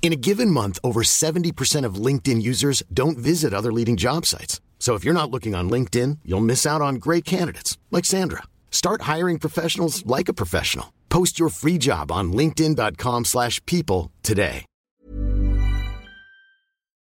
In a given month, over 70% of LinkedIn users don't visit other leading job sites. So if you're not looking on LinkedIn, you'll miss out on great candidates like Sandra. Start hiring professionals like a professional. Post your free job on linkedin.com/people today.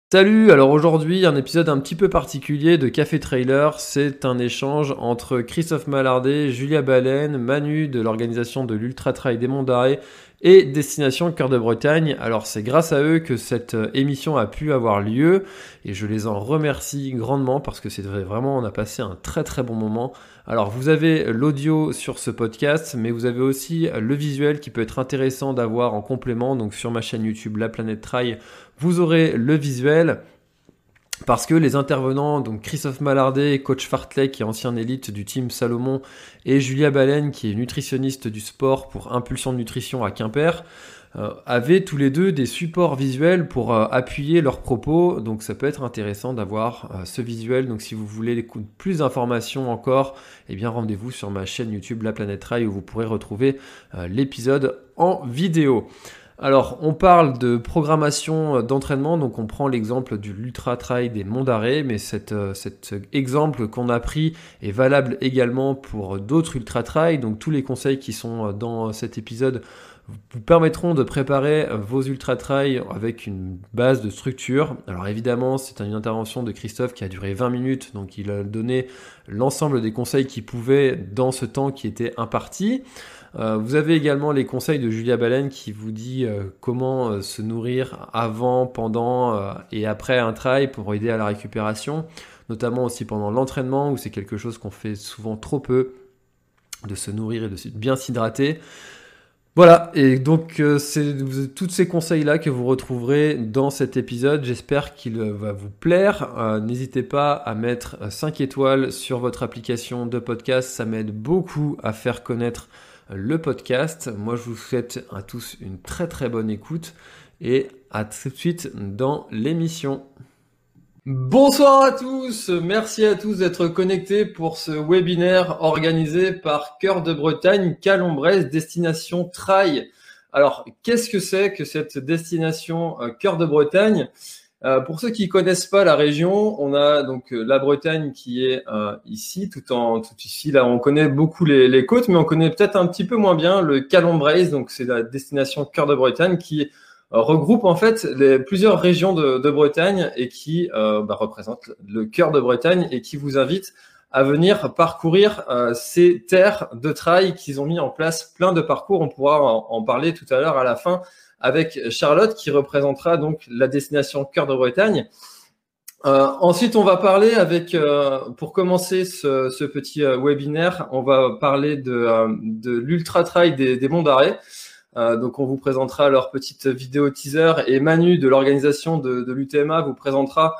Salut, alors aujourd'hui un épisode un petit peu particulier de Café Trailer, c'est un échange entre Christophe Mallardet, Julia Baleine, Manu de l'organisation de l'Ultra Trail des Monts d'Arrêt et Destination Cœur de Bretagne. Alors c'est grâce à eux que cette euh, émission a pu avoir lieu et je les en remercie grandement parce que c'est vraiment on a passé un très très bon moment. Alors vous avez l'audio sur ce podcast mais vous avez aussi le visuel qui peut être intéressant d'avoir en complément donc sur ma chaîne YouTube La Planète Trail vous aurez le visuel parce que les intervenants, donc Christophe Mallardet, coach Fartlek, qui est ancien élite du team Salomon, et Julia Baleine, qui est nutritionniste du sport pour Impulsion de Nutrition à Quimper, euh, avaient tous les deux des supports visuels pour euh, appuyer leurs propos. Donc ça peut être intéressant d'avoir euh, ce visuel. Donc si vous voulez plus d'informations encore, eh bien rendez-vous sur ma chaîne YouTube La Planète Rail où vous pourrez retrouver l'épisode en vidéo. Alors, on parle de programmation d'entraînement, donc on prend l'exemple du l'Ultra Trail des Monts d'Arrêt, mais euh, cet exemple qu'on a pris est valable également pour d'autres Ultra Trail. Donc, tous les conseils qui sont dans cet épisode vous permettront de préparer vos ultra trail avec une base de structure. Alors évidemment, c'est une intervention de Christophe qui a duré 20 minutes, donc il a donné l'ensemble des conseils qu'il pouvait dans ce temps qui était imparti. Euh, vous avez également les conseils de Julia Baleine qui vous dit euh, comment euh, se nourrir avant, pendant et après un trail pour aider à la récupération, notamment aussi pendant l'entraînement où c'est quelque chose qu'on fait souvent trop peu, de se nourrir et de bien s'hydrater. Voilà, et donc c'est tous ces conseils-là que vous retrouverez dans cet épisode. J'espère qu'il va vous plaire. N'hésitez pas à mettre 5 étoiles sur votre application de podcast, ça m'aide beaucoup à faire connaître le podcast. Moi, je vous souhaite à tous une très très bonne écoute et à tout de suite dans l'émission. Bonsoir à tous, merci à tous d'être connectés pour ce webinaire organisé par Cœur de Bretagne, Calombrès, destination Trail. Alors, qu'est-ce que c'est que cette destination euh, Cœur de Bretagne? Euh, pour ceux qui connaissent pas la région, on a donc euh, la Bretagne qui est euh, ici, tout en tout ici. Là, on connaît beaucoup les, côtes, mais on connaît peut-être un petit peu moins bien le Calombraise. Donc, c'est la destination cœur de Bretagne qui regroupe en fait les, plusieurs régions de, Bretagne et qui bah, représente le cœur de Bretagne et qui vous invite à venir parcourir ces terres de trail qu'ils ont mis en place plein de parcours. On pourra en parler tout à l'heure à la fin avec Charlotte qui représentera donc la destination Cœur de Bretagne. Euh, ensuite, on va parler avec, euh, pour commencer ce, ce petit euh, webinaire, on va parler de, euh, de l'ultra trail des, des Monts d'Arrêt. donc, on vous présentera leur petite vidéo teaser et Manu de l'organisation de, de l'UTMA vous présentera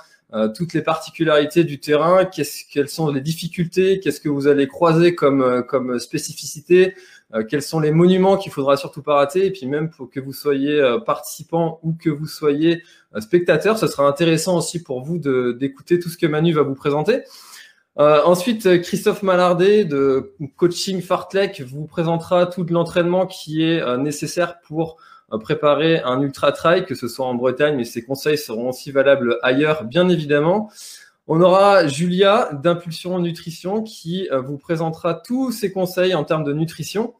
toutes les particularités du terrain, quelles sont les difficultés, qu'est-ce que vous allez croiser comme, comme spécificité, euh, quels sont les monuments qu'il faudra surtout pas rater, et puis même pour que vous soyez euh, participant ou que vous soyez euh, spectateur, ce sera intéressant aussi pour vous d'écouter tout ce que Manu va vous présenter. Euh, ensuite, Christophe Mallardet de Coaching Fartlek vous présentera tout l'entraînement qui est nécessaire pour préparer un ultra trail, que ce soit en Bretagne, mais ses conseils seront aussi valables ailleurs, bien évidemment. On aura Julia d'Impulsion Nutrition qui euh, vous présentera tous ses conseils en termes de nutrition.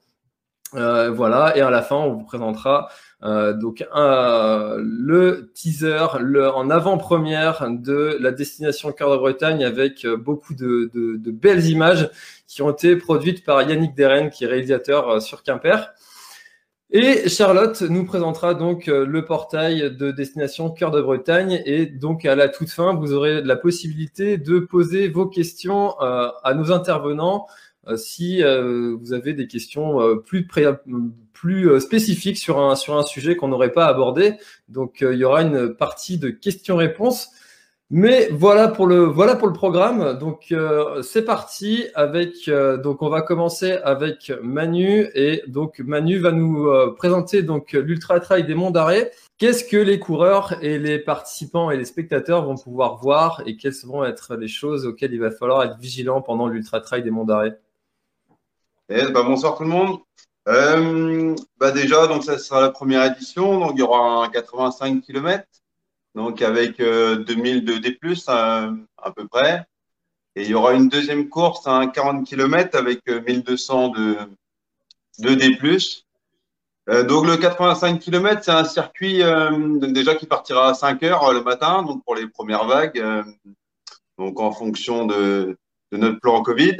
Euh, voilà, et à la fin, on vous présentera euh, donc le teaser le, en avant-première de la destination Cœur de Bretagne avec beaucoup de, de, belles images qui ont été produites par Yannick Deren, qui est réalisateur sur Quimper. Et Charlotte nous présentera donc euh, le portail de destination Cœur de Bretagne. Et donc à la toute fin, vous aurez la possibilité de poser vos questions euh, à nos intervenants si vous avez des questions plus, plus spécifiques sur un, sur un sujet qu'on n'aurait pas abordé. Donc, il y aura une partie de questions-réponses. Mais voilà pour le voilà pour le programme. Donc euh, c'est parti avec euh, donc on va commencer avec Manu et donc Manu va nous euh, présenter donc l'ultra trail des Monts d'Arrêt. Qu'est-ce que les coureurs et les participants et les spectateurs vont pouvoir voir et quelles vont être les choses auxquelles il va falloir être vigilant pendant l'ultra trail des Monts d'Arrêt? Eh, bah, bonsoir tout le monde. bah déjà donc ça sera la première édition donc il y aura un 85 km donc avec 2000 de D+, à, peu près. Et il y aura une deuxième course à 40 km avec 1200 euh, de, de D+. Euh, donc le 85 km, c'est un circuit euh, déjà qui partira à 5 heures le matin, donc pour les premières vagues, donc en fonction de, notre plan Covid.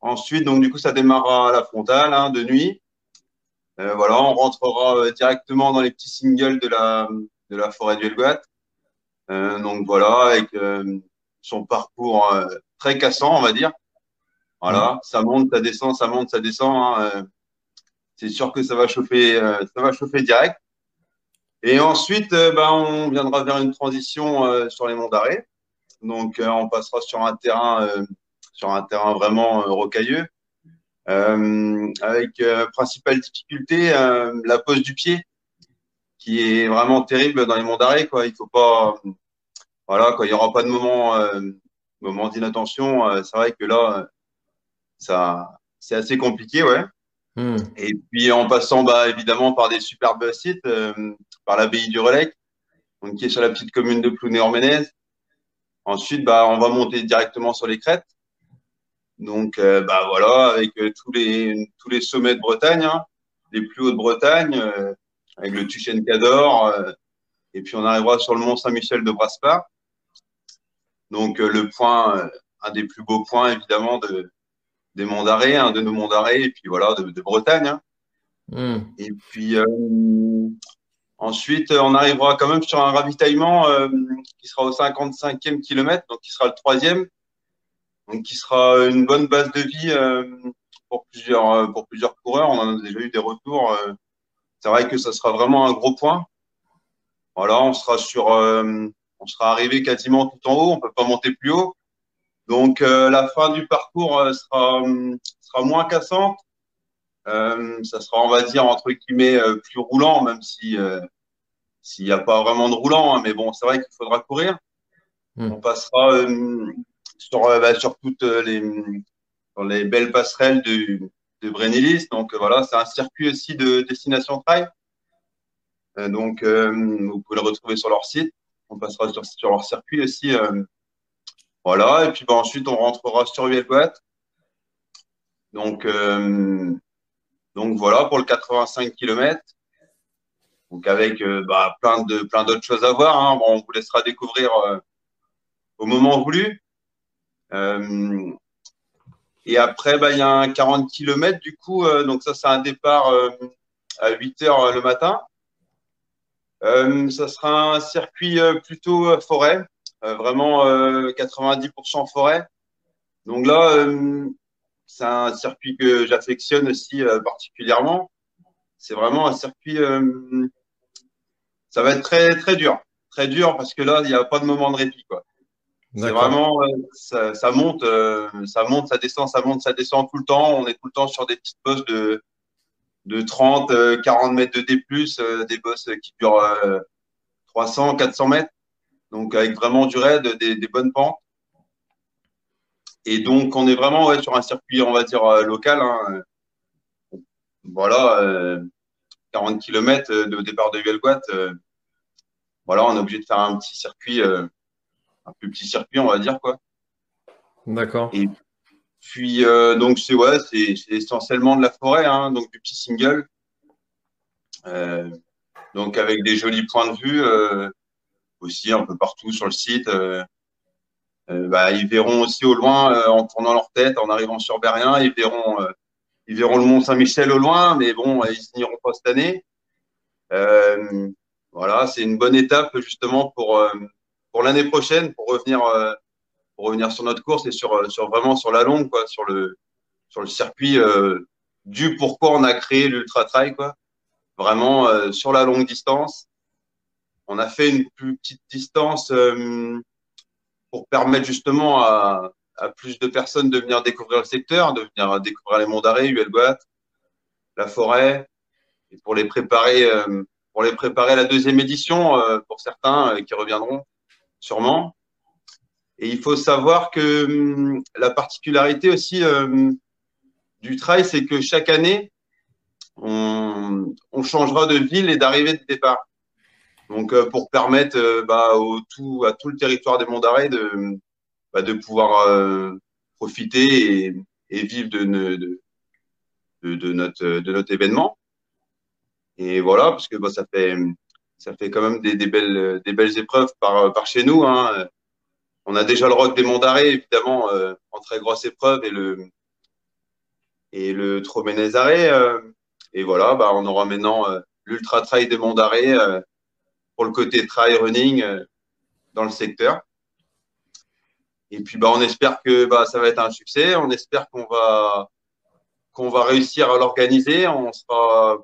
Ensuite, donc du coup, ça démarrera à la frontale hein, de nuit. Euh, voilà, on rentrera euh, directement dans les petits singles de la, de la forêt du Helgoat. Euh, donc voilà, avec son parcours très cassant, on va dire. Voilà, ça monte, ça descend, ça monte, ça descend. Hein, c'est sûr que ça va chauffer, ça va chauffer direct. Et ensuite, bah, on viendra vers une transition sur les monts d'arrêt. Donc, on passera sur un terrain, sur un terrain vraiment rocailleux. Euh, avec euh, principale difficulté euh, la pose du pied, qui est vraiment terrible dans les monts d'arrêt. Quoi. Il faut pas, voilà, quoi, il y aura pas de moment, moment d'inattention. c'est vrai que là, ça, c'est assez compliqué, ouais. Hmm. Et puis en passant bah, évidemment par des superbes sites, par l'abbaye du Relais, donc, qui est sur la petite commune de Plouné-Orménez. Ensuite, bah, on va monter directement sur les crêtes. Donc, euh, bah voilà, avec euh, tous les tous les sommets de Bretagne, hein, les plus hauts de Bretagne, euh, avec le Tuchen Cador, et puis on arrivera sur le Mont Saint-Michel de Braspa. Donc le point, un des plus beaux points évidemment de des monts d'arrêt, un de nos monts d'arrêt, et puis voilà de, de Bretagne. Hein. Hmm. Et puis ensuite, on arrivera quand même sur un ravitaillement qui sera au 55e kilomètre, donc qui sera le troisième donc qui sera une bonne base de vie euh, pour plusieurs euh, pour plusieurs coureurs. On en a déjà eu des retours. Euh. c'est vrai que ça sera vraiment un gros point. Voilà, on sera sur, on sera arrivé quasiment tout en haut. On peut pas monter plus haut. Donc la fin du parcours sera sera moins cassante. ça sera, on va dire entre guillemets, plus roulant, même si s'il n'y a pas vraiment de roulant. Hein. mais bon, c'est vrai qu'il faudra courir. Hmm. On passera sur, euh, bah, sur toutes euh, les, les belles passerelles de, de Brénilis. Donc euh, voilà, c'est un circuit aussi de destination trail. donc vous pouvez le retrouver sur leur site. On passera sur, sur leur circuit aussi. voilà, et puis bah, ensuite on rentrera sur Huelboat. Donc, donc voilà pour le 85 km. Donc avec bah, plein plein d'autres choses à voir. Hein. Bon, on vous laissera découvrir au moment voulu. Euh, et après, bah, il y a un 40 km du coup, euh, donc ça c'est un départ euh, à 8 heures le matin. ça sera un circuit plutôt forêt, vraiment 90% forêt. Donc là, c'est un circuit que j'affectionne aussi particulièrement. C'est vraiment un circuit, ça va être très très dur, très dur parce que là, il n'y a pas de moment de répit quoi. C'est vraiment, ça, ça, monte, euh, ça monte, ça descend, ça monte, ça descend tout le temps. On est tout le temps sur des petites bosses de, de 30, 40 euh, mètres de D+, euh, des bosses qui durent 300, 400 mètres. Donc, avec vraiment du raid, des, des, bonnes pentes. Et donc, on est vraiment ouais, sur un circuit, on va dire, local. Hein. Voilà, 40 km de départ de Huelgoat. voilà, on est obligé de faire un petit circuit un plus petit circuit, on va dire quoi. D'accord. Et puis euh, donc c'est ouais, c'est essentiellement de la forêt, hein, donc du petit single. Euh, donc avec des jolis points de vue euh, aussi un peu partout sur le site. Bah, ils verront aussi au loin en tournant leur tête, en arrivant sur Berrien, ils verront ils verront le Mont Saint-Michel au loin, mais bon, ils n'iront pas cette année. voilà, c'est une bonne étape justement pour pour l'année prochaine, pour revenir, euh, pour revenir sur notre course et sur, sur vraiment sur la longue, quoi, sur le, sur le circuit du pourquoi on a créé l'ultra trail, quoi. Vraiment sur la longue distance. On a fait une plus petite distance pour permettre justement à, plus de personnes de venir découvrir le secteur, de venir découvrir les monts d'arrêt, UL la forêt, et pour les préparer, euh, pour les préparer à la deuxième édition, euh, pour certains euh, qui reviendront sûrement. Et il faut savoir que hum, la particularité aussi du trail, c'est que chaque année, on, changera de ville et d'arrivée de départ. Donc, pour permettre bah, au tout, à tout le territoire des Monts d'Arrêt de, bah, de pouvoir profiter et, vivre de, de, de, notre, de notre événement. Et voilà, parce que bah, ça fait ça fait quand même des, des, belles épreuves par par chez nous. Hein. On a déjà le rock des Monts d'Arrêt, évidemment, euh, en très grosse épreuve, et le et le. Euh, et voilà, bah, on aura maintenant euh, l'Ultra Trail des Monts d'Arrêt pour le côté trail running dans le secteur. Et puis bah, on espère que bah, ça va être un succès. On espère qu'on va qu'on va réussir à l'organiser. On sera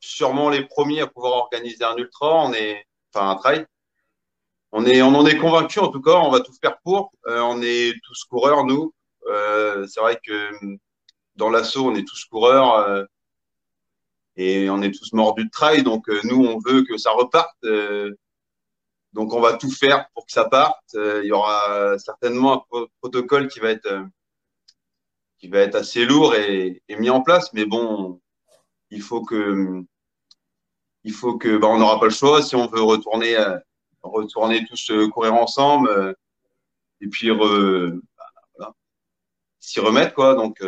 sûrement les premiers à pouvoir organiser un ultra. Enfin un trail. On est, on en est convaincu en tout cas. On va tout faire pour. Euh, on est tous coureurs nous. Euh, c'est vrai que dans l'assaut, on est tous coureurs euh, et on est tous mordus de trail. Donc nous, on veut que ça reparte. Donc on va tout faire pour que ça parte. il y aura certainement un protocole qui va être qui va être assez lourd et, et mis en place. Mais bon, il faut que, il faut que, bah, on n'aura pas le choix si on veut retourner, euh, retourner tous euh, courir ensemble euh, et puis bah, s'y remettre quoi. Donc,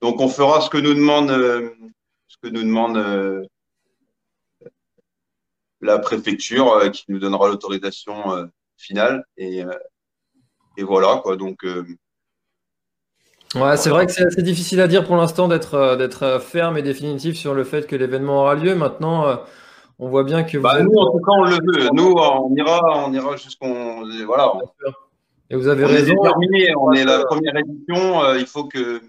donc on fera ce que nous demande, ce que nous demande la préfecture qui nous donnera l'autorisation finale et, et voilà quoi. Donc Ouais, c'est vrai que c'est assez difficile à dire pour l'instant d'être euh, d'être euh, ferme et définitif sur le fait que l'événement aura lieu. Maintenant, euh, on voit bien que bah, nous, en tout cas, on le veut. Nous, on ira, on ira jusqu'on voilà. Et vous avez on raison. Est terminé. On est la première édition. il faut que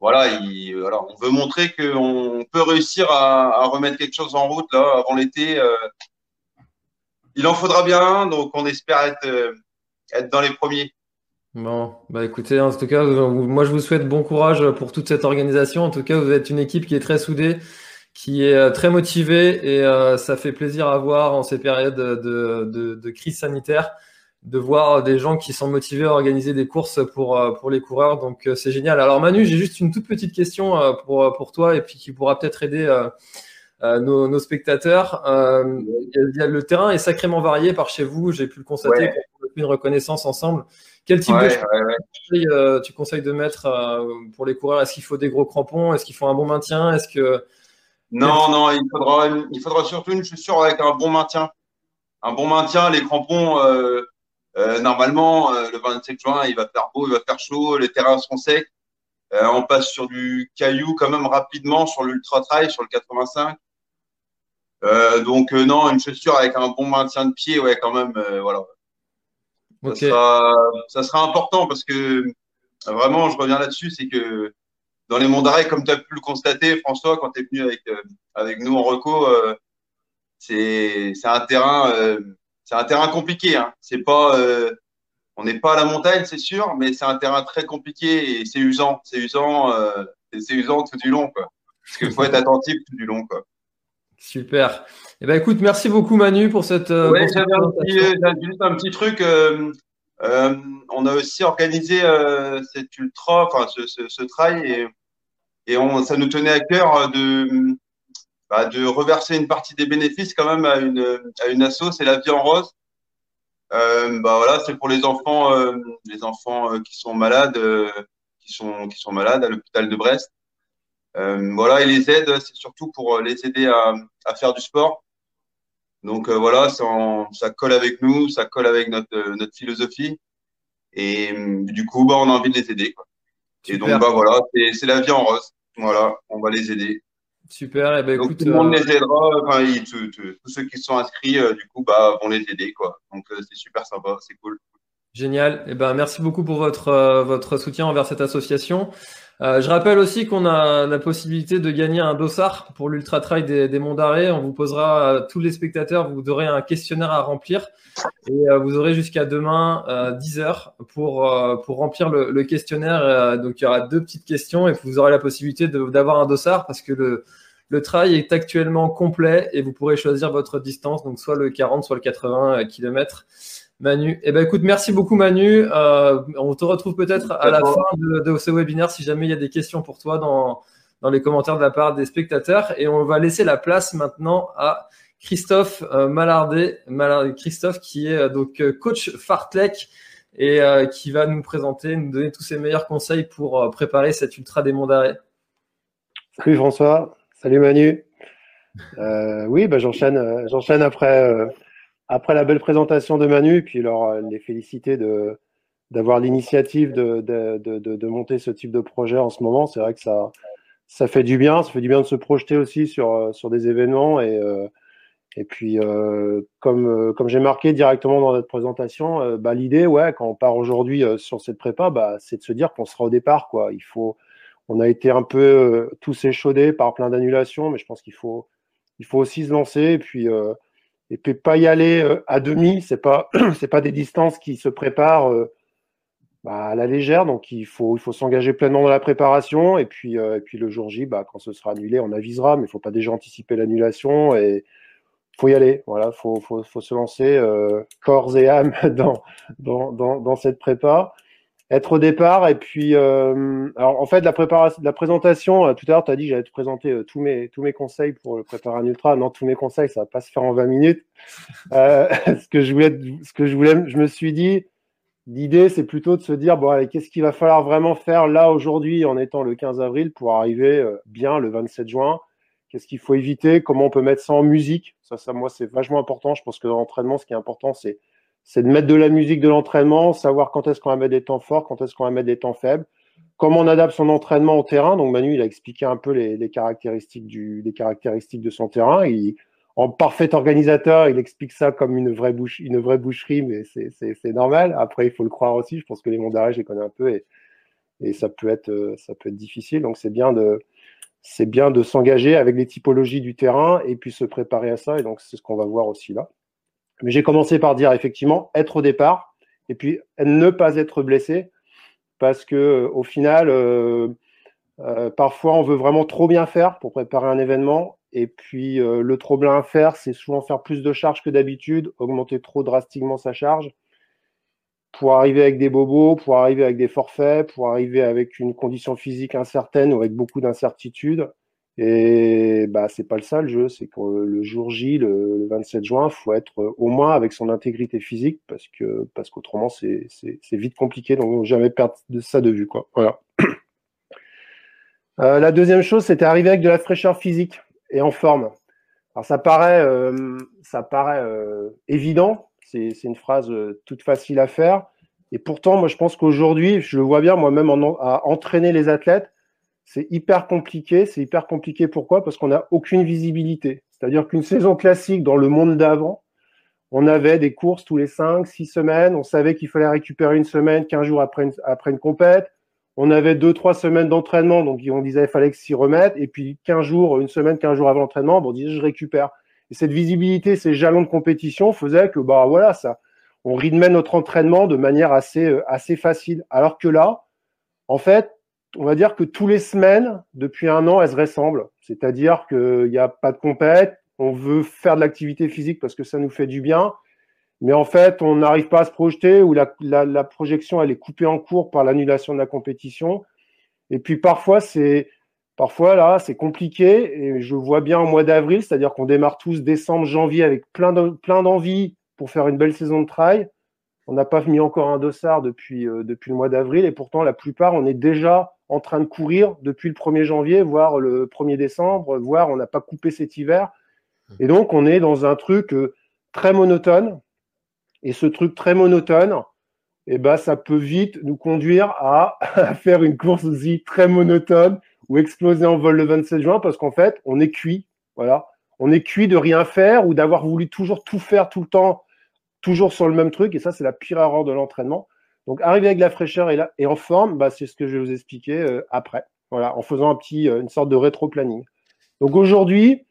voilà, il, on veut montrer qu'on peut réussir à, à, remettre quelque chose en route là avant l'été. il en faudra bien, donc on espère être être dans les premiers. Bon, bah écoutez, en tout cas, moi je vous souhaite bon courage pour toute cette organisation. En tout cas, vous êtes une équipe qui est très soudée, qui est euh, très motivée et euh, ça fait plaisir à voir en ces périodes de, de, de, crise sanitaire de voir des gens qui sont motivés à organiser des courses pour, euh, pour les coureurs. Donc c'est génial. Alors Manu, j'ai juste une toute petite question pour, pour toi et puis qui pourra peut-être aider nos, nos, spectateurs. Il y a, le terrain est sacrément varié par chez vous, j'ai pu le constater pour une reconnaissance ensemble. Quel type de ouais, euh, tu conseilles de mettre euh, pour les coureurs? Est-ce qu'il faut des gros crampons? Est-ce qu'il faut un bon maintien? Est-ce que non, non, il faudra, il faudra surtout une chaussure avec un bon maintien. Un bon maintien, les crampons, euh, euh normalement, euh, le 27 juin, il va faire beau, il va faire chaud, les terrains seront secs. on passe sur du caillou quand même rapidement sur l'ultra trail, sur le 85. donc non, une chaussure avec un bon maintien de pied, ouais, quand même, voilà. Ça, sera, ça, sera, important parce que vraiment, je reviens là-dessus, c'est que dans les monts d'arrêt, comme tu as pu le constater, François, quand tu es venu avec, euh, avec nous en reco, euh, c'est un terrain, euh, c'est un terrain compliqué. Hein. C'est pas, euh, on n'est pas à la montagne, c'est sûr, mais c'est un terrain très compliqué et c'est usant. C'est usant, euh, c'est usant tout du long, quoi. Parce qu'il faut être attentif tout du long, quoi. Super. Eh ben, écoute, merci beaucoup Manu pour cette. Euh, j'avais juste un petit truc. Euh, euh, on a aussi organisé euh, cet ultra, enfin ce, ce, ce, trail, et, et on, ça nous tenait à cœur de, bah, de reverser une partie des bénéfices quand même à une, à une asso, c'est la vie en rose. Euh, bah voilà, c'est pour les enfants, les enfants qui sont malades, qui sont qui sont malades à l'hôpital de Brest. Voilà, et les aides, c'est surtout pour les aider à, à faire du sport. Donc euh, voilà, ça, ça, colle avec nous, ça colle avec notre, euh, notre philosophie. Et euh, du coup, bah, on a envie de les aider. Quoi. Et donc, bah, voilà, c'est la vie en rose. Voilà, on va les aider. Super. Et eh ben, donc, écoute, tout le monde les aidera. Enfin, tous ceux qui sont inscrits, du coup, bah, vont les aider. Quoi. Donc, c'est super sympa, c'est cool. Génial. Eh ben, merci beaucoup pour votre, euh, votre soutien envers cette association. Euh, je rappelle aussi qu'on a la possibilité de gagner un dossard pour l'Ultra Trail des, Monts d'Arrêt. On vous posera, euh, tous les spectateurs, vous aurez un questionnaire à remplir et vous aurez jusqu'à demain 10 heures pour, pour remplir le, le questionnaire. donc il y aura deux petites questions et vous aurez la possibilité d'avoir un dossard parce que le, le trail est actuellement complet et vous pourrez choisir votre distance, donc soit le 40, soit le 80 km. Manu. Eh ben écoute, merci beaucoup Manu. Euh, on te retrouve peut-être à la fin de, ce webinaire si jamais il y a des questions pour toi dans, dans les commentaires de la part des spectateurs. Et on va laisser la place maintenant à Christophe euh, Malardet, Christophe qui est euh, donc coach Fartlek et qui va nous présenter, nous donner tous ses meilleurs conseils pour préparer cette ultra des monts d'arrêt. Salut François, salut Manu. oui, bah, j'enchaîne, j'enchaîne après après la belle présentation de Manu, puis leur, euh, les féliciter de, d'avoir l'initiative de, de, de, de, monter ce type de projet en ce moment. C'est vrai que ça, ça fait du bien, ça fait du bien de se projeter aussi sur, euh, sur des événements. Et, euh, et puis, comme, comme j'ai marqué directement dans notre présentation, bah, l'idée, ouais, quand on part aujourd'hui sur cette prépa, bah, c'est de se dire qu'on sera au départ. Quoi. Il faut, on a été un peu tous échaudés par plein d'annulations, mais je pense qu'il faut, il faut aussi se lancer. Et puis, et puis pas y aller euh, à demi, c'est pas c'est pas des distances qui se préparent euh, bah, à la légère, donc il faut il faut s'engager pleinement dans la préparation. Et puis euh, et puis le jour J, bah, quand ce sera annulé, on avisera, mais il faut pas déjà anticiper l'annulation. Et faut y aller. Voilà, faut faut, faut se lancer corps et âme dans dans, dans dans cette prépa être au départ. Et puis, euh, alors en fait, la préparation, la présentation, euh, tout à l'heure, tu as dit que j'allais te présenter euh, tous, mes, tous mes conseils pour le préparer un ultra. Non, tous mes conseils, ça va pas se faire en 20 minutes. ce que je voulais, ce que je voulais, je me suis dit, l'idée, c'est plutôt de se dire, bon, qu'est-ce qu'il va falloir vraiment faire là aujourd'hui en étant le 15 avril pour arriver bien le 27 juin? Qu'est-ce qu'il faut éviter? Comment on peut mettre ça en musique? Ça, ça, moi, c'est vachement important. Je pense que dans l'entraînement, ce qui est important, c'est c'est de mettre de la musique de l'entraînement, savoir quand est-ce qu'on va mettre des temps forts, quand est-ce qu'on va mettre des temps faibles, comment on adapte son entraînement au terrain. Donc Manu, il a expliqué un peu les, caractéristiques, du, de son terrain. En parfait organisateur, il explique ça comme une vraie, boucherie, mais c'est normal. Après, il faut le croire aussi. Je pense que les mondes d'arrêt, je les connais un peu et, et ça, peut être, difficile. Donc c'est bien de s'engager avec les typologies du terrain et puis se préparer à ça. Et donc c'est ce qu'on va voir aussi là. Mais j'ai commencé par dire effectivement être au départ et puis ne pas être blessé parce que euh, au final, euh, euh, parfois on veut vraiment trop bien faire pour préparer un événement et puis le trop bien faire, c'est souvent faire plus de charges que d'habitude, augmenter trop drastiquement sa charge pour arriver avec des bobos, pour arriver avec des forfaits, pour arriver avec une condition physique incertaine ou avec beaucoup d'incertitudes. Et bah, c'est pas le ça le jeu, c'est que le jour J, le, 27 juin, faut être euh, au moins avec son intégrité physique parce que parce qu'autrement c'est vite compliqué. Donc jamais perdre de ça de vue quoi. Voilà. Euh, la deuxième chose, c'était arriver avec de la fraîcheur physique et en forme. Alors ça paraît euh, ça paraît évident, c'est une phrase toute facile à faire. Et pourtant, moi je pense qu'aujourd'hui, je le vois bien moi-même à entraîner les athlètes c'est hyper compliqué. C'est hyper compliqué pourquoi? Parce qu'on n'a aucune visibilité. C'est-à-dire qu'une saison classique dans le monde d'avant, on avait des courses tous les 5, 6 semaines. On savait qu'il fallait récupérer une semaine, 15 jours après une, après une compète. On avait 2-3 semaines d'entraînement, donc on disait qu'il fallait s'y remettre. Et puis 15 jours, une semaine, 15 jours avant l'entraînement, on disait je récupère. Et cette visibilité, ces jalons de compétition faisaient que, bah voilà, ça, on rythmait notre entraînement de manière assez, euh, assez facile. Alors que là, en fait, on va dire que tous les semaines, depuis un an, elles se ressemblent. C'est-à-dire qu'il n'y a pas de compète, on veut faire de l'activité physique parce que ça nous fait du bien, mais en fait, on n'arrive pas à se projeter ou la, projection, elle est coupée en cours par l'annulation de la compétition. Et puis parfois, c'est parfois là, c'est compliqué. Et je vois bien au mois d'avril, c'est-à-dire qu'on démarre tous décembre, janvier avec plein d'envie pour faire une belle saison de trail. On n'a pas mis encore un dossard depuis, euh, depuis le mois d'avril et pourtant la plupart, on est déjà en train de courir depuis le 1er janvier, voire le 1er décembre, voire on n'a pas coupé cet hiver. Et donc, on est dans un truc euh, très monotone. Et ce truc très monotone, eh ben, ça peut vite nous conduire à, faire une course aussi très monotone ou exploser en vol le 27 juin parce qu'en fait, on est cuit. Voilà. On est cuit de rien faire ou d'avoir voulu toujours tout faire tout le temps toujours sur le même truc, et ça, c'est la pire erreur de l'entraînement. Donc, arriver avec la fraîcheur et, et en forme, bah, c'est ce que je vais vous expliquer euh, après. Voilà, en faisant un petit, euh, une sorte de rétro-planning. Donc, aujourd'hui,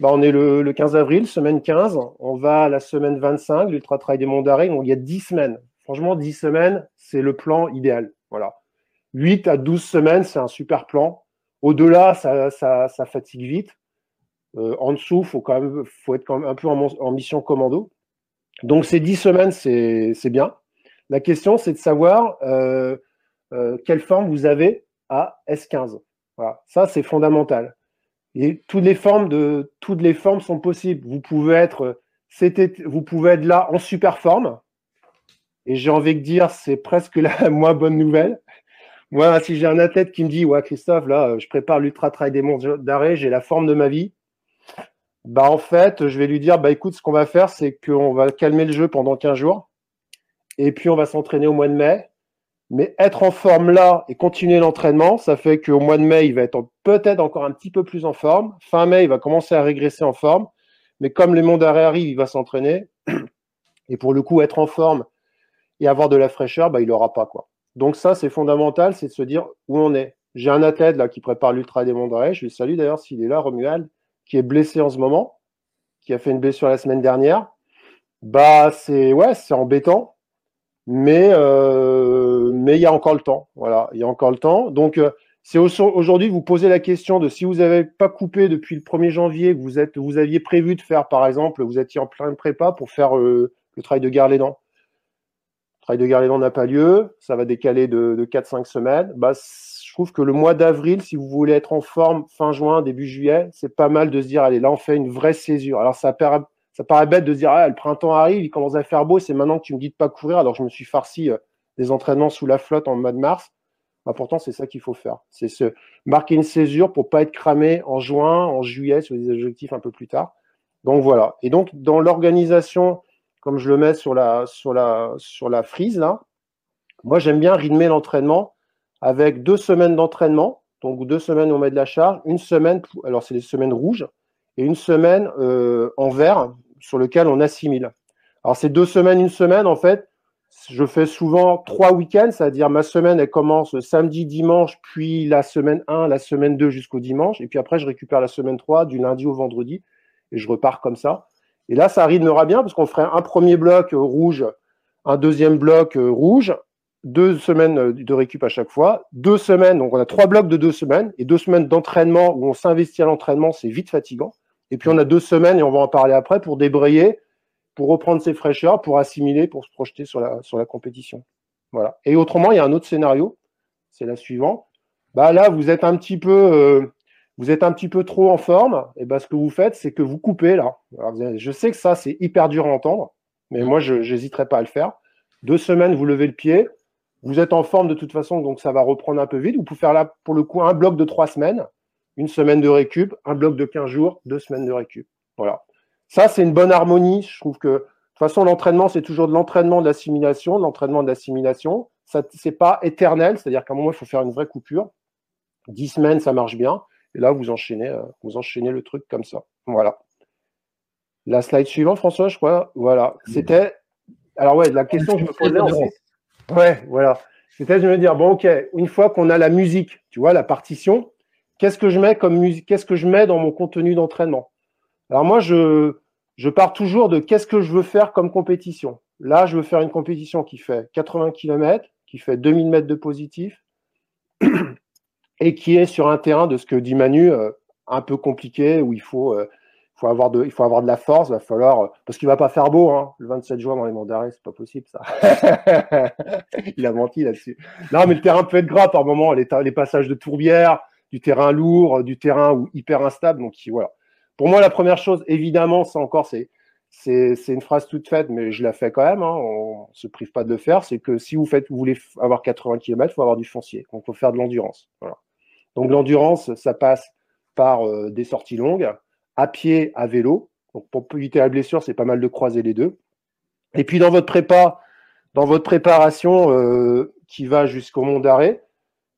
bah, on est le, le, 15 avril, semaine 15. On va à la semaine 25, l'Ultra Trail des Monts d'Arrêt. Donc, il y a 10 semaines. Franchement, 10 semaines, c'est le plan idéal. Voilà. 8 à 12 semaines, c'est un super plan. Au-delà, ça, ça, ça, fatigue vite. Euh, en dessous, faut quand même, faut être quand même un peu en, en mission commando. Donc ces 10 semaines, c'est bien. La question, c'est de savoir euh, euh, quelle forme vous avez à S15. Voilà, ça c'est fondamental. Et toutes les formes de toutes les formes sont possibles. Vous pouvez être vous pouvez être là en super forme. Et j'ai envie de dire, c'est presque la moins bonne nouvelle. Moi, si j'ai un athlète qui me dit, ouais, Christophe, là, je prépare l'ultra trail des monts d'arrêt, j'ai la forme de ma vie. Bah, en fait, je vais lui dire, bah, écoute, ce qu'on va faire, c'est qu'on va calmer le jeu pendant 15 jours. Et puis, on va s'entraîner au mois de mai. Mais être en forme là et continuer l'entraînement, ça fait qu'au mois de mai, il va être peut-être encore un petit peu plus en forme. Fin mai, il va commencer à régresser en forme. Mais comme les monts d'arrêt arrivent, il va s'entraîner. Et pour le coup, être en forme et avoir de la fraîcheur, bah, il n'aura pas. quoi. Donc ça, c'est fondamental, c'est de se dire où on est. J'ai un athlète là qui prépare l'Ultra des Monts d'Arrêt. Je le salue d'ailleurs s'il est là, Romuald qui est blessé en ce moment, qui a fait une blessure la semaine dernière, bah c'est ouais, c'est embêtant, mais euh, mais il y a encore le temps. Voilà, il y a encore le temps. Donc euh, c'est aujourd'hui vous posez la question de si vous n'avez pas coupé depuis le 1er janvier, que vous êtes vous aviez prévu de faire par exemple, vous étiez en plein prépa pour faire euh, le travail de gare les dents. Le travail de gare les dents n'a pas lieu, ça va décaler de, de 4-5 semaines. Bah, trouve que le mois d'avril, si vous voulez être en forme fin juin, début juillet, c'est pas mal de se dire, allez, là, on fait une vraie césure. Alors, ça paraît, ça paraît bête de dire, ah, le printemps arrive, il commence à faire beau, c'est maintenant que tu me dis de pas courir, alors je me suis farci euh, des entraînements sous la flotte en mois de mars. Bah, pourtant, c'est ça qu'il faut faire. C'est se marquer une césure pour pas être cramé en juin, en juillet, sur des objectifs un peu plus tard. Donc, voilà. Et donc, dans l'organisation, comme je le mets sur la, sur la, sur la frise, là, moi, j'aime bien rythmer l'entraînement avec deux semaines d'entraînement, donc deux semaines on met de la charge, une semaine, alors c'est les semaines rouges, et une semaine euh, en vert sur lequel on assimile. Alors ces deux semaines, une semaine, en fait, je fais souvent trois week-ends, c'est-à-dire ma semaine, elle commence samedi, dimanche, puis la semaine 1, la semaine 2 jusqu'au dimanche, et puis après je récupère la semaine 3 du lundi au vendredi, et je repars comme ça. Et là, ça rythmera bien parce qu'on ferait un premier bloc rouge, un deuxième bloc rouge, deux semaines euh, de récup à chaque fois, deux semaines, donc on a trois blocs de deux semaines, et deux semaines d'entraînement où on s'investit à l'entraînement, c'est vite fatigant. Et puis on a deux semaines, et on va en parler après, pour débrayer, pour reprendre ses fraîcheurs, pour assimiler, pour se projeter sur la, sur la compétition. Voilà. Et autrement, il y a un autre scénario, c'est la suivante. Bah là, vous êtes un petit peu, euh, vous êtes un petit peu trop en forme, et bah, ce que vous faites, c'est que vous coupez là. je sais que ça, c'est hyper dur à entendre, mais moi, je n'hésiterai pas à le faire. Deux semaines, vous levez le pied, vous êtes en forme de toute façon, donc ça va reprendre un peu vite. Vous pouvez faire là, pour le coup, un bloc de trois semaines, une semaine de récup, un bloc de 15 jours, deux semaines de récup. Voilà. Ça, c'est une bonne harmonie. Je trouve que, de toute façon, l'entraînement, c'est toujours de l'entraînement d'assimilation, de l'entraînement d'assimilation. Ça, c'est pas éternel, c'est-à-dire qu'à un moment, il faut faire une vraie coupure. Dix semaines, ça marche bien. Et là, vous enchaînez, euh, vous enchaînez le truc comme ça. Voilà. La slide suivante, François, je crois. Voilà. C'était. Alors, ouais, la question que je me posais, Ouais, voilà. C'est-à-dire, je me dire, bon, ok, une fois qu'on a la musique, tu vois, la partition, qu'est-ce que je mets comme musique, qu'est-ce que je mets dans mon contenu d'entraînement? Alors moi, je, je pars toujours de qu'est-ce que je veux faire comme compétition. Là, je veux faire une compétition qui fait 80 km, qui fait 2000 mètres de positif, et qui est sur un terrain de ce que dit Manu, euh, un peu compliqué, où il faut euh, faut avoir de, il faut avoir de la force, va falloir, euh, parce qu'il va pas faire beau, hein, le 27 juin dans les d'arrêt, c'est pas possible ça. il a menti là-dessus. Non, mais le terrain peut être gras par moment, les, les passages de tourbière, du terrain lourd, du terrain ou hyper instable. Donc voilà. Pour moi, la première chose, évidemment, c'est encore, c'est, c'est, c'est une phrase toute faite, mais je la fais quand même. Hein, on se prive pas de le faire. C'est que si vous faites, vous voulez avoir 80 km, il faut avoir du foncier. Donc, il faut faire de l'endurance. Voilà. Donc, l'endurance, ça passe par euh, des sorties longues à pied, à vélo. Donc pour éviter la blessure, c'est pas mal de croiser les deux. Et puis dans votre prépa, dans votre préparation euh, qui va jusqu'au Mont d'Arrêt,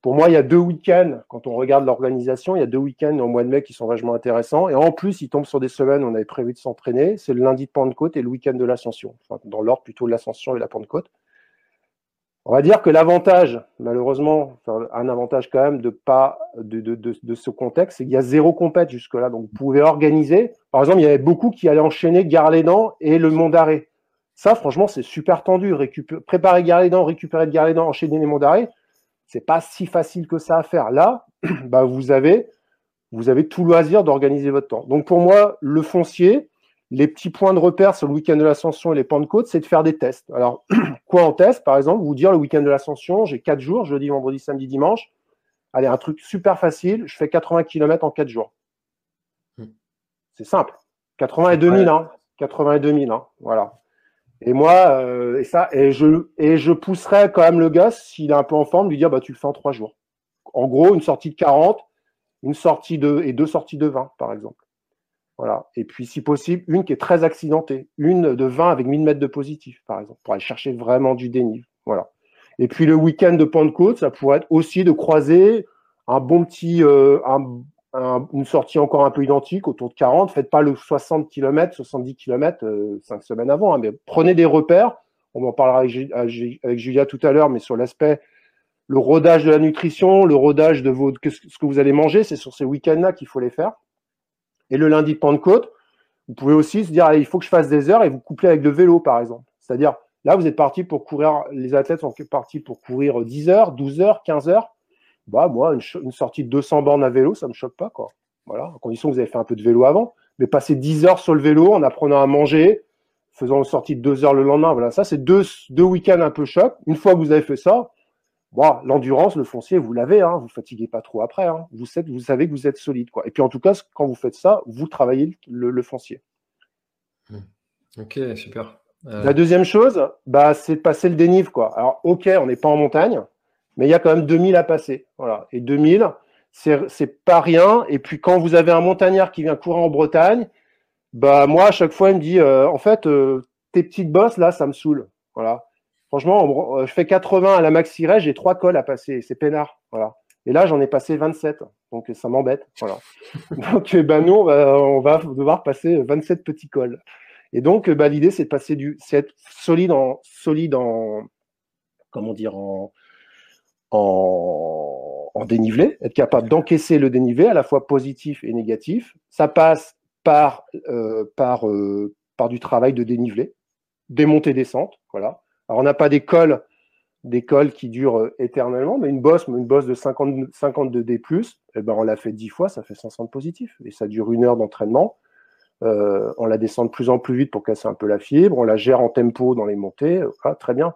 pour moi, il y a deux week-ends, quand on regarde l'organisation, il y a deux week-ends au mois de mai qui sont vachement intéressants. Et en plus, ils tombent sur des semaines où on avait prévu de s'entraîner. C'est le lundi de Pentecôte et le week-end de l'Ascension. Dans l'ordre plutôt de l'Ascension et la Pentecôte. On va dire que l'avantage, malheureusement, un avantage quand même de pas de, ce contexte, c'est qu'il y a zéro compète jusque-là. Donc vous pouvez organiser. Par exemple, il y avait beaucoup qui allaient enchaîner Gare les Dents et le Mont d'Arrêt. Ça, franchement, c'est super tendu. préparer Gare les Dents, récupérer de Dents, enchaîner les Monts d'Arrêt c'est pas si facile que ça à faire. Là, bah, vous avez vous avez tout loisir d'organiser votre temps. Donc pour moi, le foncier, les petits points de repère sur le week-end de l'ascension et les Pentecôtes, c'est de faire des tests. Alors, quoi en test Par exemple, vous dire le week-end de l'ascension, j'ai quatre jours, jeudi, vendredi, samedi, dimanche. Allez, un truc super facile, je fais 80 km en quatre jours. Hmm. C'est simple. 80 et 2000, hein. 80 et 2000, hein. Voilà. Et moi, euh, et ça, et je, et je pousserais quand même le gars, s'il est un peu en forme, lui dire, bah, tu le fais en trois jours. En gros, une sortie de 40, une sortie de, et deux sorties de 20, par exemple. Voilà. Et puis, si possible, une qui est très accidentée. Une de 20 avec 1000 mètres de positif, par exemple, pour aller chercher vraiment du dénive. Voilà. Et puis, le week-end de Pentecôte, ça pourrait être aussi de croiser un bon petit, euh, un, une sortie encore un peu identique, autour de 40. Faites pas le 60 km, 70 km euh, cinq semaines avant, hein, mais prenez des repères. On en parlera avec, Julia tout à l'heure, mais sur l'aspect, le rodage de la nutrition, le rodage de vos, ce que vous allez manger, c'est sur ces week-ends-là qu'il faut les faire. Et le lundi de Pentecôte, vous pouvez aussi se dire, il faut que je fasse des heures et vous couplez avec le vélo, par exemple. C'est-à-dire, là, vous êtes parti pour courir, les athlètes sont partis pour courir 10 heures, 12 heures, 15 heures bah, moi, une, sortie de 200 bornes à vélo, ça me choque pas, quoi. Voilà, à condition que vous avez fait un peu de vélo avant. Mais passer 10 heures sur le vélo en apprenant à manger, faisant une sortie de 2 heures le lendemain, voilà, ça, c'est deux, deux week-ends un peu choc. Une fois que vous avez fait ça, bon, l'endurance, le foncier, vous l'avez, hein, vous fatiguez pas trop après. Hein. Vous, vous savez que vous êtes solide, quoi. Et puis, en tout cas, quand vous faites ça, vous travaillez le, foncier. Mmh. Ok, super. Euh, La deuxième chose, bah, c'est de passer le dénive, quoi. Alors, ok, on n'est pas en montagne, mais il y a quand même 2000 à passer. Voilà. Et 2000, c'est pas rien. Et puis quand vous avez un montagnard qui vient courir en Bretagne, bah moi à chaque fois il me dit euh, en fait euh, tes petites bosses là ça me saule. Voilà. Franchement, euh, je fais 80 à la maxi j'ai trois cols à passer, c'est peinard. Voilà. Et là j'en ai passé 27, donc ça m'embête. Voilà. donc bah nous on va, devoir passer 27 petits cols. Et donc bah, l'idée c'est de passer du, c'est être solide en solide en comment dire en, dénivelé, être capable d'encaisser le dénivelé à la fois positif et négatif. Ça passe par, euh, euh, du travail de dénivelé, des montées-descentes. Voilà. Alors, on n'a pas des cols, qui durent euh, éternellement, mais une bosse, de 50, 52 D+, eh ben, on l'a fait 10 fois, ça fait 500 de positif. Et ça dure une heure d'entraînement. on la descend de plus en plus vite pour casser un peu la fibre. On la gère en tempo dans les montées. Ah, très bien.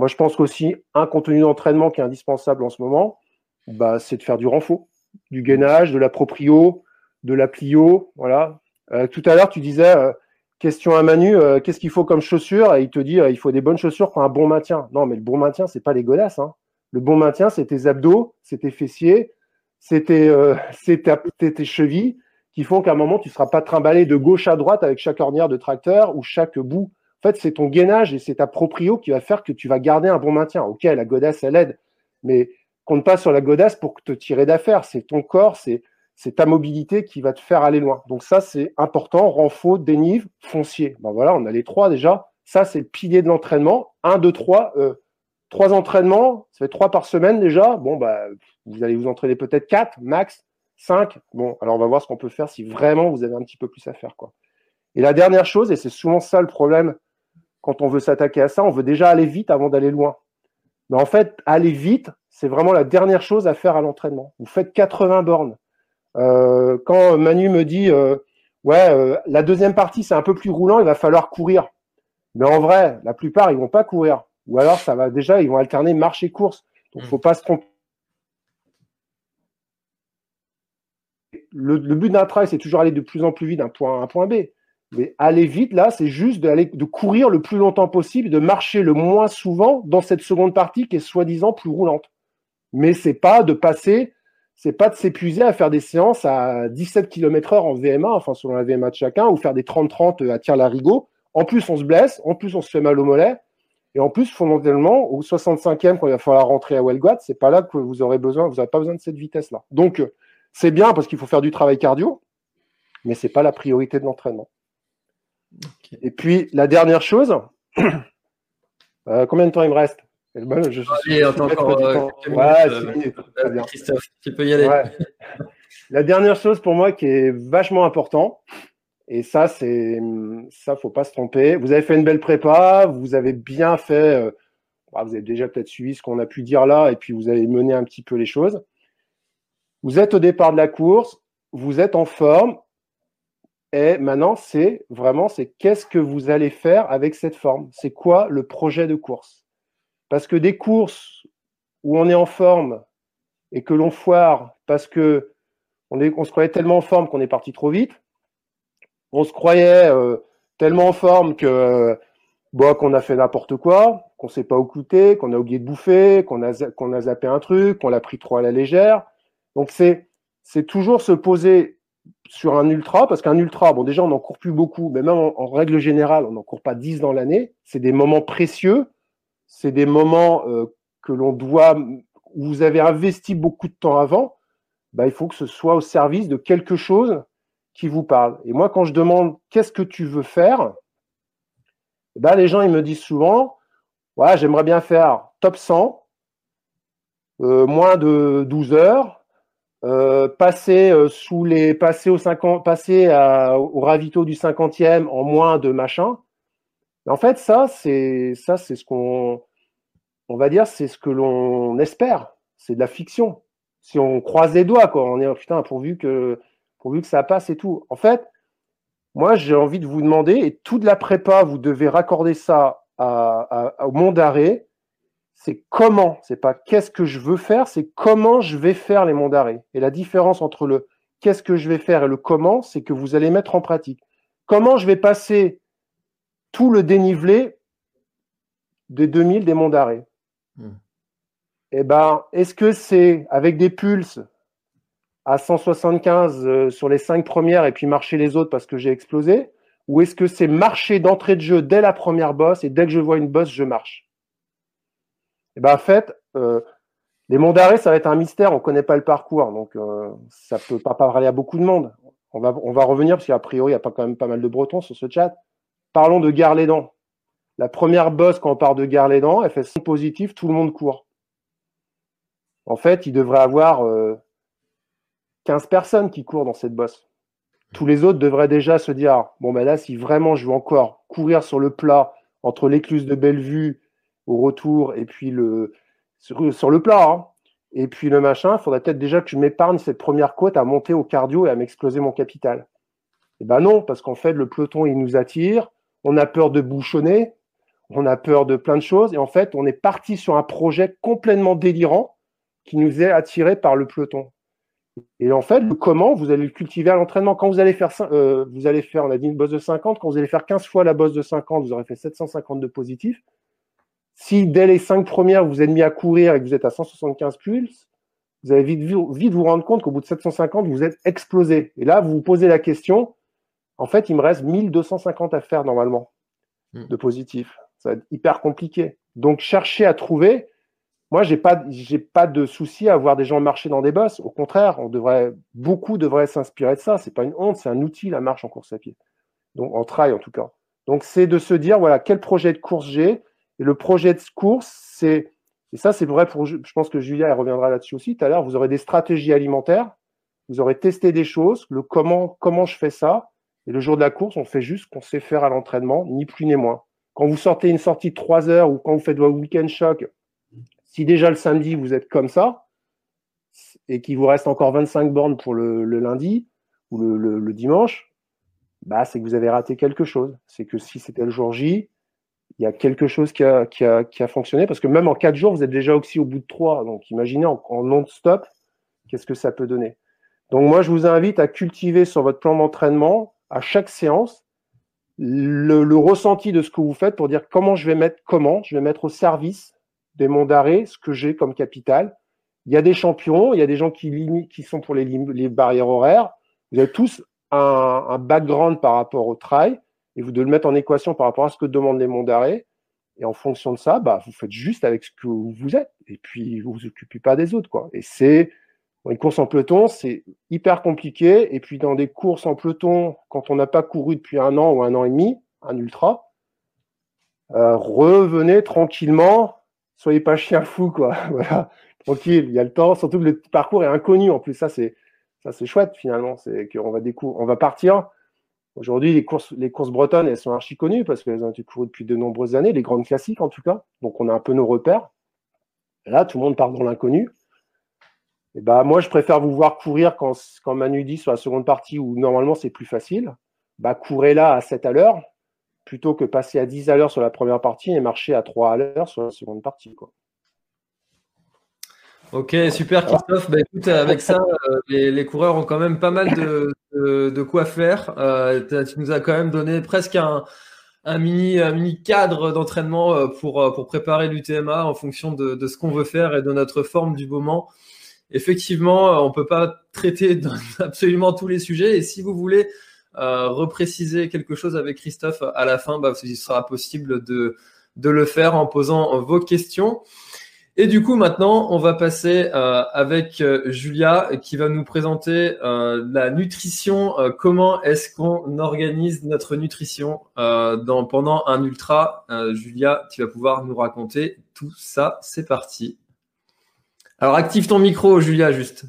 Moi, je pense qu'aussi, un contenu d'entraînement qui est indispensable en ce moment, bah, c'est de faire du renfort, du gainage, de la proprio, de la plio. Voilà. Euh, tout à l'heure, tu disais, euh, question à Manu, euh, qu'est-ce qu'il faut comme chaussures? Et il te dit, il faut des bonnes chaussures pour un bon maintien. Non, mais le bon maintien, c'est pas les godasses. Hein. Le bon maintien, c'est tes abdos, c'est tes fessiers, c'est tes, tes, chevilles qui font qu'à un moment, tu ne seras pas trimballé de gauche à droite avec chaque ornière de tracteur ou chaque bout en fait, c'est ton gainage et c'est ta proprio qui va faire que tu vas garder un bon maintien. Ok, la godasse, elle aide, mais compte pas sur la godasse pour te tirer d'affaire. C'est ton corps, c'est ta mobilité qui va te faire aller loin. Donc ça, c'est important. Renfort, dénive, foncier. Ben voilà, on a les trois déjà. Ça, c'est le pilier de l'entraînement. Un, deux, trois. Euh, trois entraînements, ça fait trois par semaine déjà. Bon, bah, vous allez vous entraîner peut-être quatre, max, cinq. Bon, alors on va voir ce qu'on peut faire si vraiment vous avez un petit peu plus à faire. Quoi. Et la dernière chose, et c'est souvent ça le problème quand on veut s'attaquer à ça, on veut déjà aller vite avant d'aller loin. Mais en fait, aller vite, c'est vraiment la dernière chose à faire à l'entraînement. Vous faites 80 bornes. Euh, quand Manu me dit, euh, ouais, euh, la deuxième partie, c'est un peu plus roulant, il va falloir courir. Mais en vrai, la plupart, ils vont pas courir. Ou alors, ça va déjà, ils vont alterner marche et course. Donc, faut pas se tromper. Le, but d'un trail, c'est toujours aller de plus en plus vite d'un point A à un point B. Mais aller vite, là, c'est juste d'aller, de courir le plus longtemps possible, de marcher le moins souvent dans cette seconde partie qui est soi-disant plus roulante. Mais c'est pas de passer, c'est pas de s'épuiser à faire des séances à 17 km heure en VMA, enfin, selon la VMA de chacun, ou faire des 30-30 à tir larigot. En plus, on se blesse, en plus, on se fait mal au mollet. Et en plus, fondamentalement, au 65e, quand il va falloir rentrer à Wellguat, c'est pas là que vous aurez besoin, vous n'avez pas besoin de cette vitesse-là. Donc, c'est bien parce qu'il faut faire du travail cardio, mais c'est pas la priorité de l'entraînement. Et puis, la dernière chose, euh, combien de temps il me reste? Je, Allez, attends encore euh, ouais, minutes, euh, Christophe, tu peux y aller. La dernière chose pour moi qui est vachement important, et ça, c'est ça, faut pas se tromper. Vous avez fait une belle prépa, vous avez bien fait, euh, bah, vous avez déjà peut-être suivi ce qu'on a pu dire là, et puis vous avez mené un petit peu les choses. Vous êtes au départ de la course, vous êtes en forme, et maintenant, c'est vraiment, c'est qu'est-ce que vous allez faire avec cette forme? C'est quoi le projet de course? Parce que des courses où on est en forme et que l'on foire parce que on, est, on se croyait tellement en forme qu'on est parti trop vite, on se croyait euh, tellement en forme que euh, bon, qu'on a fait n'importe quoi, qu'on s'est pas occupé, qu'on a oublié de bouffer, qu'on a qu'on a zappé un truc, qu'on l'a pris trop à la légère. Donc c'est c'est toujours se poser sur un ultra, parce qu'un ultra, bon déjà on n'en court plus beaucoup, mais même en, règle générale, on n'en court pas 10 dans l'année. C'est des moments précieux, c'est des moments euh, que l'on doit, où vous avez investi beaucoup de temps avant. Bah, il faut que ce soit au service de quelque chose qui vous parle. Et moi, quand je demande qu'est-ce que tu veux faire, bah, les gens ils me disent souvent, ouais, j'aimerais bien faire top 100, euh, moins de 12 heures, euh, passer euh, sous les passer au 50, passer au ravito du 50e en moins de machin. En fait, ça c'est ça c'est ce qu'on on va dire c'est ce que l'on espère, c'est de la fiction. Si on croise les doigts quoi, on est putain pourvu que pourvu que ça passe et tout. En fait, moi j'ai envie de vous demander et toute la prépa vous devez raccorder ça au monde d'arrêt c'est comment, c'est pas qu'est-ce que je veux faire, c'est comment je vais faire les monts d'arrêt. Et la différence entre le qu'est-ce que je vais faire et le comment, c'est que vous allez mettre en pratique. Comment je vais passer tout le dénivelé des 2000 des monts d'arrêt? Hmm. Eh ben, est-ce que c'est avec des pulses à 175 euh, sur les cinq premières et puis marcher les autres parce que j'ai explosé? Ou est-ce que c'est marcher d'entrée de jeu dès la première bosse et dès que je vois une bosse, je marche? Eh ben, en fait, euh, les monts d'arrêt, ça va être un mystère, on ne connaît pas le parcours, donc euh, ça ne peut pas parler à beaucoup de monde. On va, revenir, parce qu'a priori, il y a pas quand même pas mal de Bretons sur ce chat. Parlons de Gare-les-Dents. La première bosse, quand on part de Gare-les-Dents, elle fait 5 positif, tout le monde court. En fait, il devrait avoir 15 euh, personnes qui courent dans cette bosse. Tous les autres devraient déjà se dire bon, ben là, si vraiment je veux encore courir sur le plat entre l'écluse de Bellevue au retour et puis le sur, le plat. Hein. Et puis le machin, il faudrait peut-être déjà que je m'épargne cette première côte à monter au cardio et à m'exploser mon capital. Et eh ben non, parce qu'en fait, le peloton, il nous attire, on a peur de bouchonner, on a peur de plein de choses, et en fait, on est parti sur un projet complètement délirant qui nous est attiré par le peloton. Et en fait, comment, vous allez le cultiver à l'entraînement. Quand vous allez faire, euh, vous allez faire, on a dit une bosse de 50, quand vous allez faire 15 fois la bosse de 50, vous aurez fait 752 positifs. Si dès les cinq premières, vous êtes mis à courir et que vous êtes à 175 pulses, vous allez vite, vite vous rendre compte qu'au bout de 750, vous êtes explosé. Et là, vous vous posez la question, en fait, il me reste 1250 à faire normalement hmm. de positif. Ça va être hyper compliqué. Donc, cherchez à trouver. Moi, j'ai pas, j'ai pas de souci à voir des gens marcher dans des bosses. Au contraire, on devrait, beaucoup devraient s'inspirer de ça. C'est pas une honte, c'est un outil, la marche en course à pied. Donc, en trail, en tout cas. Donc, c'est de se dire, voilà, quel projet de course j'ai, et le projet de course, c'est, et ça c'est vrai pour, je pense que Julia elle reviendra là-dessus aussi tout à l'heure, vous aurez des stratégies alimentaires, vous aurez testé des choses, le comment, comment je fais ça, et le jour de la course, on fait juste ce qu'on sait faire à l'entraînement, ni plus ni moins. Quand vous sortez une sortie de 3 heures ou quand vous faites votre week-end choc, si déjà le samedi vous êtes comme ça, et qu'il vous reste encore 25 bornes pour le, lundi ou le, le dimanche, bah, c'est que vous avez raté quelque chose. C'est que si c'était le jour J, il y a quelque chose qui a, qui, a, qui a, fonctionné parce que même en quatre jours, vous êtes déjà aussi au bout de trois. Donc imaginez en, non-stop, qu'est-ce que ça peut donner. Donc moi, je vous invite à cultiver sur votre plan d'entraînement, à chaque séance, le, ressenti de ce que vous faites pour dire comment je vais mettre, comment je vais mettre au service des monts d'arrêt ce que j'ai comme capital. Il y a des champions, il y a des gens qui, qui sont pour les, les barrières horaires. Vous avez tous un, un background par rapport au trail et vous de le mettre en équation par rapport à ce que demandent les monts d'arrêt. Et en fonction de ça, bah, vous faites juste avec ce que vous êtes. Et puis, vous vous occupez pas des autres. Quoi. Et c'est une course en peloton, c'est hyper compliqué. Et puis, dans des courses en peloton, quand on n'a pas couru depuis un an ou un an et demi, un ultra, euh, revenez tranquillement. Soyez pas chien fou, quoi. voilà. Tranquille, il y a le temps. Surtout que le parcours est inconnu. En plus, ça, c'est, chouette, finalement. C'est qu'on va on va partir Aujourd'hui, les courses, les courses bretonnes, elles sont archi connues parce qu'elles ont été courues depuis de nombreuses années, les grandes classiques en tout cas. Donc, on a un peu nos repères. là, tout le monde part dans l'inconnu. Et bah, moi, je préfère vous voir courir quand, quand Manu dit sur la seconde partie où normalement c'est plus facile. Bah, courez là à 7 à l'heure plutôt que passer à 10 à l'heure sur la première partie et marcher à 3 à l'heure sur la seconde partie. Quoi. Ok, super Christophe. Bah, écoute, avec ça, euh, les, coureurs ont quand même pas mal de, quoi faire. Euh, tu nous as quand même donné presque un, mini, mini cadre d'entraînement euh, pour, pour préparer l'UTMA en fonction de, ce qu'on veut faire et de notre forme du moment. Effectivement, on peut pas traiter absolument tous les sujets. Et si vous voulez repréciser quelque chose avec Christophe à la fin, bah, il sera possible de, de le faire en posant vos questions. Et du coup, maintenant, on va passer euh, avec euh, Julia qui va nous présenter euh, la nutrition. comment est-ce qu'on organise notre nutrition dans, pendant un ultra Julia, tu vas pouvoir nous raconter tout ça. C'est parti. Alors, active ton micro, Julia, juste.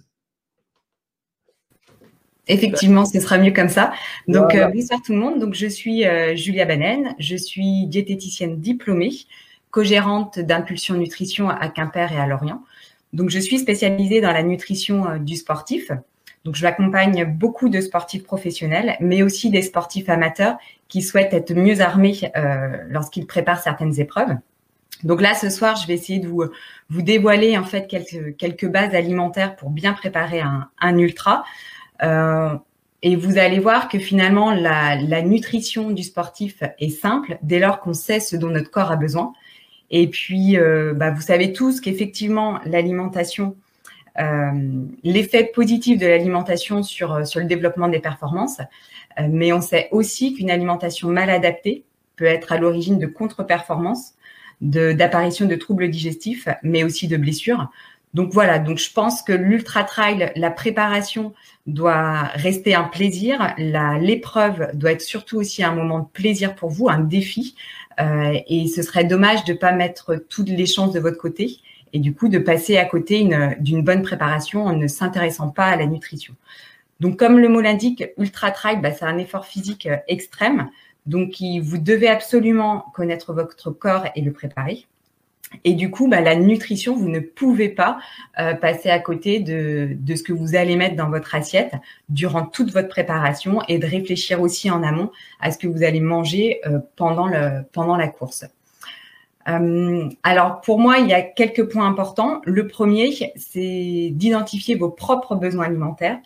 Effectivement, ce sera mieux comme ça. Donc, bonsoir tout le monde. Donc, je suis Julia Banen. Je suis diététicienne diplômée co-gérante d'Impulsion Nutrition à Quimper et à Lorient. Donc, je suis spécialisée dans la nutrition euh, du sportif. Donc, je m'accompagne beaucoup de sportifs professionnels, mais aussi des sportifs amateurs qui souhaitent être mieux armés euh, lorsqu'ils préparent certaines épreuves. Donc là, ce soir, je vais essayer de vous, vous dévoiler en fait quelques, quelques bases alimentaires pour bien préparer un, un ultra. Euh, et vous allez voir que finalement, la, la, nutrition du sportif est simple dès lors qu'on sait ce dont notre corps a besoin. Et puis, euh, bah, vous savez tous qu'effectivement, l'alimentation, euh, l'effet positif de l'alimentation sur, euh, sur le développement des performances, mais on sait aussi qu'une alimentation mal adaptée peut être à l'origine de contre-performances, d'apparition de, troubles digestifs, mais aussi de blessures. Donc voilà, donc je pense que l'ultra trail, la préparation doit rester un plaisir, l'épreuve doit être surtout aussi un moment de plaisir pour vous, un défi. Euh, et ce serait dommage de ne pas mettre toutes les chances de votre côté et du coup de passer à côté d'une bonne préparation en ne s'intéressant pas à la nutrition. Donc comme le mot l'indique, ultra trail, bah, c'est un effort physique euh, extrême. Donc vous devez absolument connaître votre corps et le préparer. Et du coup, bah, la nutrition, vous ne pouvez pas euh, passer à côté de, de, ce que vous allez mettre dans votre assiette durant toute votre préparation et de réfléchir aussi en amont à ce que vous allez manger euh, pendant, le, pendant la course. Euh, alors pour moi, il y a quelques points importants. Le premier, c'est d'identifier vos propres besoins alimentaires.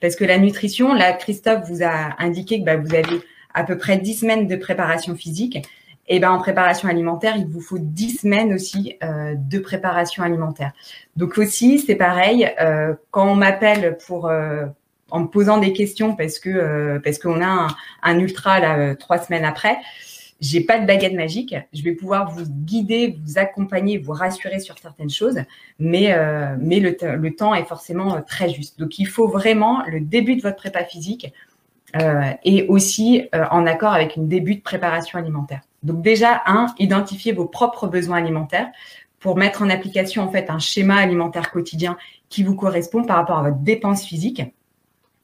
Parce que la nutrition, là, Christophe vous a indiqué que bah, vous avez à peu près 10 semaines de préparation physique. Et ben en préparation alimentaire, il vous faut 10 semaines aussi euh, de préparation alimentaire. Donc aussi, c'est pareil, euh, quand on m'appelle pour euh, en me posant des questions parce que parce qu'on a un, un, ultra là trois semaines après, j'ai pas de baguette magique. Je vais pouvoir vous guider, vous accompagner, vous rassurer sur certaines choses, mais mais le, le temps est forcément très juste. Donc il faut vraiment le début de votre prépa physique et aussi en accord avec une début de préparation alimentaire. Donc déjà, un, identifiez vos propres besoins alimentaires pour mettre en application en fait un schéma alimentaire quotidien qui vous correspond par rapport à votre dépense physique.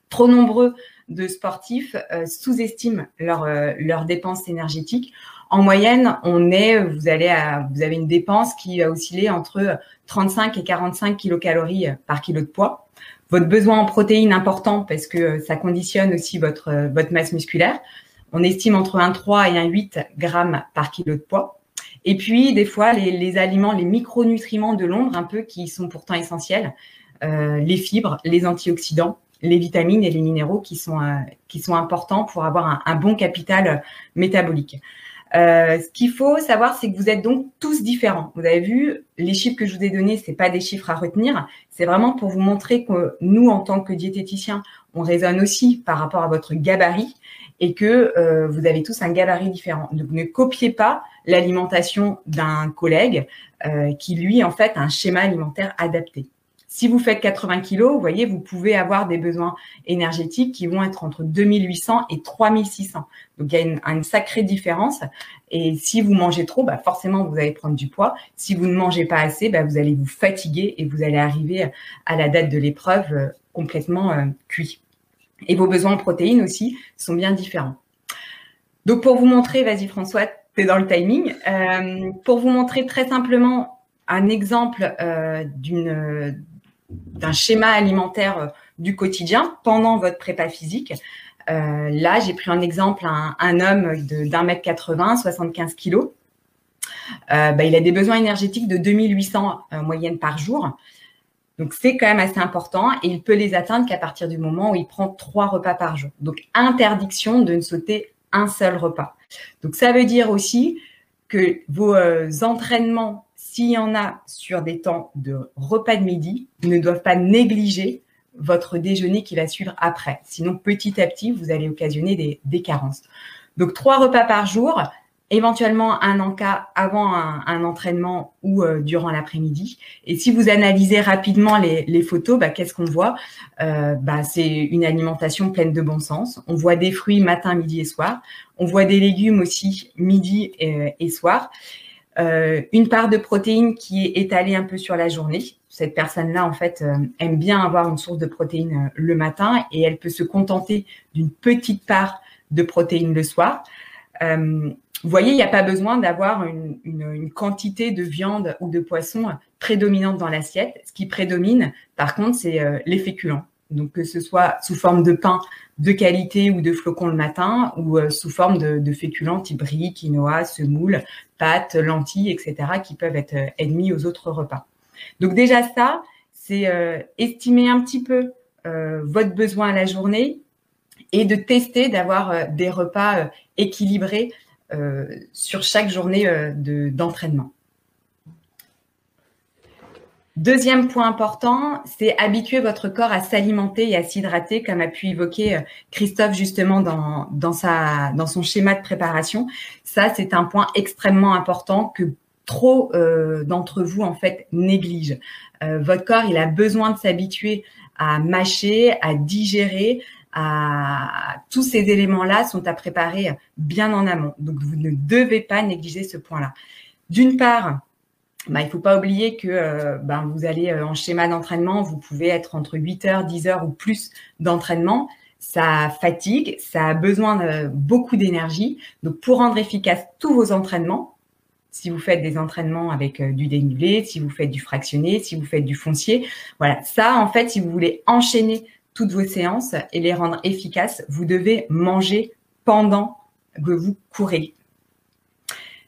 Trop nombreux de sportifs euh, sous-estiment leurs euh, leur dépenses énergétiques. En moyenne, on est, vous allez à, vous avez une dépense qui va osciller entre 35 et 45 kilocalories par kilo de poids. Votre besoin en protéines important parce que ça conditionne aussi votre votre masse musculaire. On estime entre 1,3 et 1,8 grammes par kilo de poids. Et puis, des fois, les, aliments, les micronutriments de l'ombre, un peu, qui sont pourtant essentiels, euh, les fibres, les antioxydants, les vitamines et les minéraux qui sont, euh, qui sont importants pour avoir un, bon capital métabolique. Euh, ce qu'il faut savoir, c'est que vous êtes donc tous différents. Vous avez vu, les chiffres que je vous ai donnés, c'est pas des chiffres à retenir. C'est vraiment pour vous montrer que nous, en tant que diététiciens, on raisonne aussi par rapport à votre gabarit et que euh, vous avez tous un gabarit différent. Donc ne copiez pas l'alimentation d'un collègue euh, qui lui en fait a un schéma alimentaire adapté. Si vous faites 80 kilos, vous voyez, vous pouvez avoir des besoins énergétiques qui vont être entre 2800 et 3600. Donc, il y a une, sacrée différence. Et si vous mangez trop, bah forcément, vous allez prendre du poids. Si vous ne mangez pas assez, bah vous allez vous fatiguer et vous allez arriver à la date de l'épreuve euh, complètement cuit. Et vos besoins en protéines aussi sont bien différents. Donc, pour vous montrer, vas-y François, tu es dans le timing. Euh, pour vous montrer très simplement un exemple euh, d'un schéma alimentaire euh, du quotidien pendant votre prépa physique. Là, j'ai pris un exemple, un, un homme d'un mètre 80, 75 kilos. Bah, il a des besoins énergétiques de 2800 euh, moyenne par jour. Donc, c'est quand même assez important et il peut les atteindre qu'à partir du moment où il prend trois repas par jour. Donc, interdiction de ne sauter un seul repas. Donc, ça veut dire aussi que vos euh, entraînements s'il y en a sur des temps de repas de midi, ne doivent pas négliger votre déjeuner qui va suivre après. Sinon, petit à petit, vous allez occasionner des, carences. Donc, trois repas par jour, éventuellement un encas avant un, entraînement ou euh, durant l'après-midi. Et si vous analysez rapidement les, photos, bah, qu'est-ce qu'on voit? Euh, bah, C'est une alimentation pleine de bon sens. On voit des fruits matin, midi et soir. On voit des légumes aussi midi et, et soir. Euh, une part de protéines qui est étalée un peu sur la journée. Cette personne-là, en fait, euh, aime bien avoir une source de protéines euh, le matin et elle peut se contenter d'une petite part de protéines le soir. Vous voyez, il n'y a pas besoin d'avoir une, quantité de viande ou de poisson prédominante dans l'assiette. Ce qui prédomine, par contre, c'est les féculents. Donc que ce soit sous forme de pain de qualité ou de flocons le matin ou euh, sous forme de, de, féculents type quinoa, semoule, pâtes, lentilles, etc. qui peuvent être euh, ennemis aux autres repas. Donc déjà ça, c'est euh, estimer un petit peu votre besoin à la journée et de tester d'avoir des repas équilibrés sur chaque journée d'entraînement. Deuxième point important, c'est habituer votre corps à s'alimenter et à s'hydrater, comme a pu évoquer euh, Christophe justement dans, son schéma de préparation. Ça, c'est un point extrêmement important que trop euh, d'entre vous en fait négligent. Euh, votre corps, il a besoin de s'habituer à mâcher, à digérer, à tous ces éléments-là sont à préparer bien en amont. Donc vous ne devez pas négliger ce point-là. D'une part, bah, il ne faut pas oublier que euh, ben, vous allez euh, en schéma d'entraînement, vous pouvez être entre 8 heures, 10 heures ou plus d'entraînement. Ça fatigue, ça a besoin de beaucoup d'énergie. Donc, pour rendre efficace tous vos entraînements, si vous faites des entraînements avec euh, du dénivelé, si vous faites du fractionné, si vous faites du foncier, voilà, ça, en fait, si vous voulez enchaîner toutes vos séances et les rendre efficaces, vous devez manger pendant que vous courez.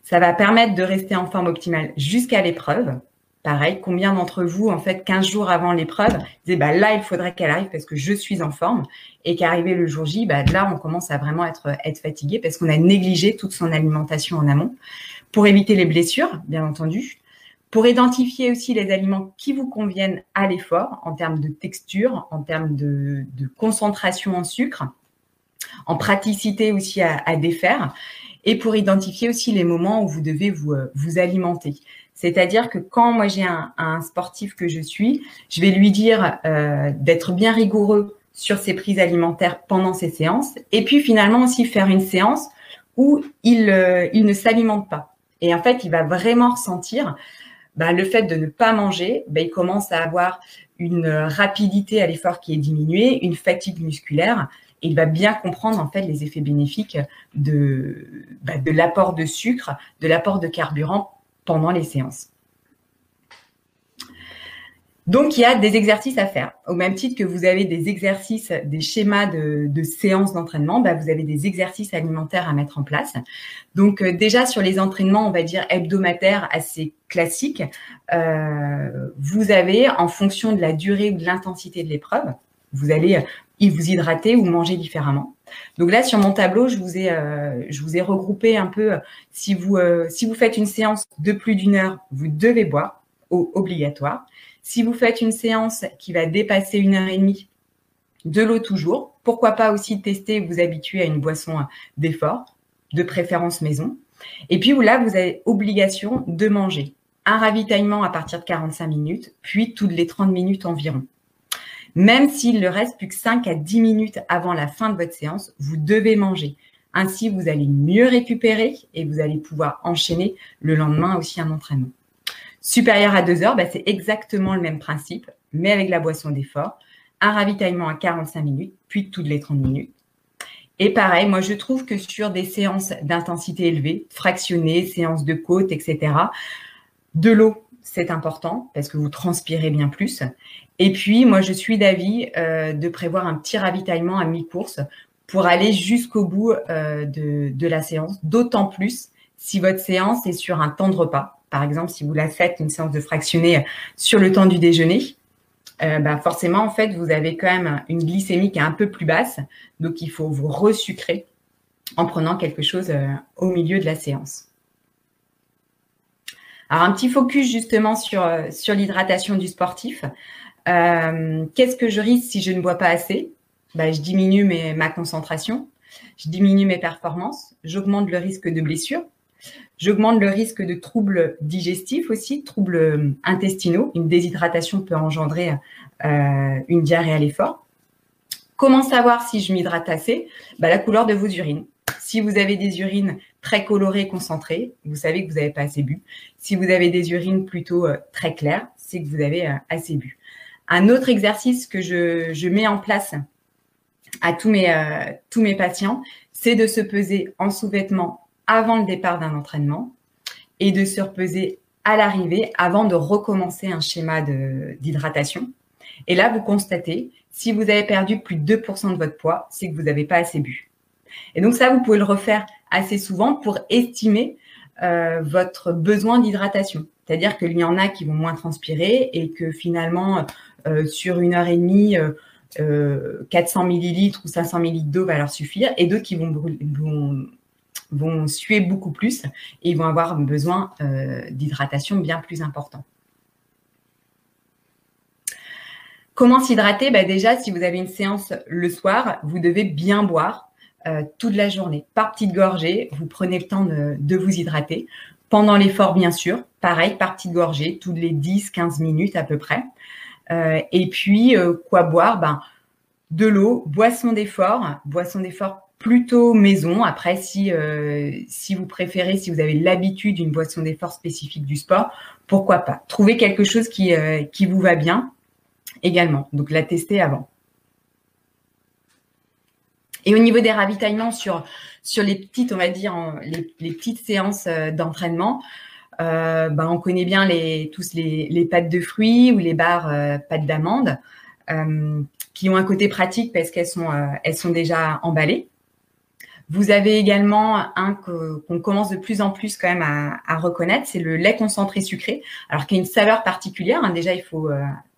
Ça va permettre de rester en forme optimale jusqu'à l'épreuve. Pareil, combien d'entre vous, en fait, 15 jours avant l'épreuve, disaient, bah, là, il faudrait qu'elle arrive parce que je suis en forme. Et qu'arrivé le jour J, bah, là, on commence à vraiment être, être fatigué parce qu'on a négligé toute son alimentation en amont. Pour éviter les blessures, bien entendu. Pour identifier aussi les aliments qui vous conviennent à l'effort en termes de texture, en termes de, concentration en sucre, en praticité aussi à, défaire et pour identifier aussi les moments où vous devez vous, euh, vous alimenter. C'est-à-dire que quand moi j'ai un, un, sportif que je suis, je vais lui dire euh, d'être bien rigoureux sur ses prises alimentaires pendant ses séances, et puis finalement aussi faire une séance où il, euh, il ne s'alimente pas. Et en fait, il va vraiment ressentir bah, le fait de ne pas manger, bah, il commence à avoir une rapidité à l'effort qui est diminuée, une fatigue musculaire, il va bien comprendre en fait les effets bénéfiques de, de l'apport de sucre, de l'apport de carburant pendant les séances. Donc, il y a des exercices à faire. Au même titre que vous avez des exercices, des schémas de, de séances d'entraînement, bah, vous avez des exercices alimentaires à mettre en place. Donc, euh, déjà sur les entraînements, on va dire hebdomadaires assez classiques, euh, vous avez, en fonction de la durée ou de l'intensité de l'épreuve, vous allez vous hydrater ou manger différemment. Donc là, sur mon tableau, je vous ai, euh, je vous ai regroupé un peu. Si vous, euh, si vous faites une séance de plus d'une heure, vous devez boire, obligatoire. Si vous faites une séance qui va dépasser une heure et demie, de l'eau toujours. pourquoi pas aussi tester, vous habituer à une boisson d'effort, de préférence maison. Et puis là, vous avez obligation de manger. Un ravitaillement à partir de 45 minutes, puis toutes les 30 minutes environ. Même s'il ne reste plus que 5 à 10 minutes avant la fin de votre séance, vous devez manger. Ainsi, vous allez mieux récupérer et vous allez pouvoir enchaîner le lendemain aussi un entraînement. Supérieur à 2 heures, bah, c'est exactement le même principe, mais avec la boisson d'effort. Un ravitaillement à 45 minutes, puis toutes les 30 minutes. Et pareil, moi je trouve que sur des séances d'intensité élevée, fractionnées, séances de côte, etc., de l'eau, c'est important parce que vous transpirez bien plus. Et puis, moi, je suis d'avis euh, de prévoir un petit ravitaillement à mi-course pour aller jusqu'au bout euh, de, la séance, d'autant plus si votre séance est sur un temps de repas. Par exemple, si vous la faites, une séance de fractionné sur le temps du déjeuner, euh, bah forcément, en fait, vous avez quand même une glycémie qui est un peu plus basse. Donc, il faut vous resucrer en prenant quelque chose au milieu de la séance. Alors, un petit focus justement sur, sur l'hydratation du sportif. Euh, qu'est-ce que je risque si je ne bois pas assez? Bah, Je diminue ma concentration, je diminue mes performances, j'augmente le risque de blessure, j'augmente le risque de troubles digestifs aussi, troubles intestinaux. Une déshydratation peut engendrer euh, une diarrhée à l'effort. Comment savoir si je m'hydrate assez? Bah, La couleur de vos urines. Si vous avez des urines très colorées, concentrées, vous savez que vous n'avez pas assez bu. Si vous avez des urines plutôt euh, très claires, c'est que vous avez assez bu. Un autre exercice que je, mets en place à euh, tous mes patients, c'est de se peser en sous-vêtements avant le départ d'un entraînement et de se repeser à l'arrivée avant de recommencer un schéma d'hydratation. Et là, vous constatez, si vous avez perdu plus de 2% de votre poids, c'est que vous n'avez pas assez bu. Et donc ça, vous pouvez le refaire assez souvent pour estimer euh, votre besoin d'hydratation. C'est-à-dire qu'il y en a qui vont moins transpirer et que finalement, euh, sur une heure et demie, 400 euh, millilitres ou 500 millilitres d'eau va leur suffire, et d'autres qui vont, vont, suer beaucoup plus et vont avoir besoin d'hydratation bien plus important. Comment s'hydrater? Bah Déjà, si vous avez une séance le soir, vous devez bien boire toute la journée. Par petites gorgées, vous prenez le temps de, vous hydrater. Pendant l'effort, bien sûr, pareil, par petites gorgées, toutes les 10-15 minutes à peu près. Euh, et puis, euh, quoi boire? Ben, De l'eau, boisson d'effort, boisson d'effort plutôt maison. Après, si, euh, si vous préférez, si vous avez l'habitude d'une boisson d'effort spécifique du sport, pourquoi pas? Trouvez quelque chose qui, qui vous va bien également. Donc, la tester avant. Et au niveau des ravitaillements sur, sur les petites, on va dire, les, les petites séances d'entraînement, euh, bah, on connaît bien les, tous les, pâtes de fruits ou les barres euh, pâtes d'amandes euh, qui ont un côté pratique parce qu'elles sont, elles sont déjà emballées. Vous avez également un qu'on commence de plus en plus quand même à, reconnaître, c'est le lait concentré sucré. Alors qu'il y a une saveur particulière. Hein. Déjà, il faut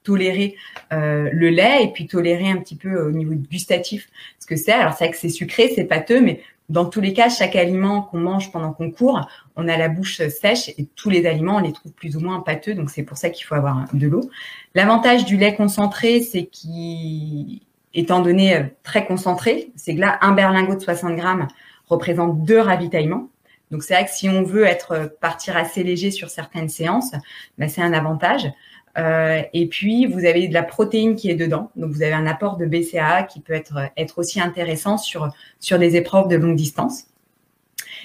tolérer le lait et puis tolérer un petit peu au niveau gustatif ce que c'est. Alors c'est vrai que c'est sucré, c'est pâteux, mais dans tous les cas, chaque aliment qu'on mange pendant qu'on court, on a la bouche sèche et tous les aliments, on les trouve plus ou moins pâteux. Donc, c'est pour ça qu'il faut avoir de l'eau. L'avantage du lait concentré, c'est qu'il, étant donné euh, très concentré, c'est que là, un berlingot de 60 grammes représente deux ravitaillements. Donc, c'est vrai que si on veut être euh, partir assez léger sur certaines séances, bah, c'est un avantage. Euh, et puis, vous avez de la protéine qui est dedans. Donc, vous avez un apport de BCAA qui peut être, être aussi intéressant sur, sur des épreuves de longue distance.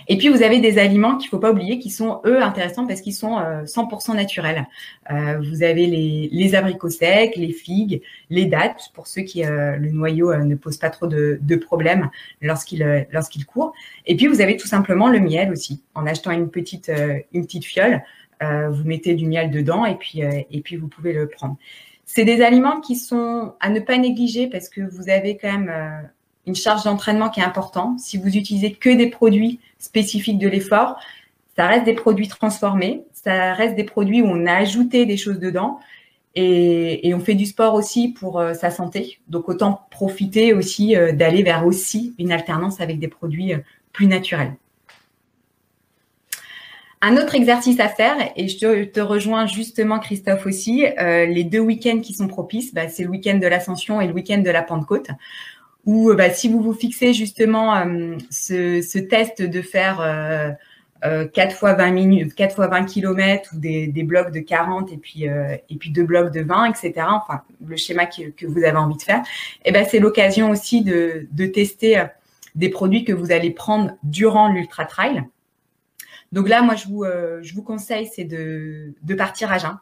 Et puis, vous avez des aliments qu'il faut pas oublier qui sont, eux, intéressants parce qu'ils sont 100% euh, naturels. Euh, vous avez les, les, abricots secs, les figues, les dattes, pour ceux qui, euh, le noyau ne pose pas trop de, de problèmes lorsqu'il lorsqu'il court. Et puis, vous avez tout simplement le miel aussi. En achetant une petite, une petite fiole, vous mettez du miel dedans et puis, et puis vous pouvez le prendre. C'est des aliments qui sont à ne pas négliger parce que vous avez quand même une charge d'entraînement qui est importante. Si vous utilisez que des produits spécifiques de l'effort, ça reste des produits transformés, ça reste des produits où on a ajouté des choses dedans et, on fait du sport aussi pour sa santé. Donc autant profiter aussi d'aller vers aussi une alternance avec des produits plus naturels. Un autre exercice à faire, et je te, rejoins justement Christophe aussi, euh, les deux week-ends qui sont propices, bah, c'est le week-end de l'ascension et le week-end de la Pentecôte. Ou bah, si vous vous fixez justement ce, ce, test de faire euh, 4 fois 20 minutes, 4 fois 20 km ou des, des blocs de 40 et puis euh, et puis deux blocs de 20, etc. Enfin, le schéma que, que vous avez envie de faire. Et eh ben c'est l'occasion aussi de, de tester euh, des produits que vous allez prendre durant l'ultra trail. Donc là, moi, je vous euh, je vous conseille c'est de de partir à jeun.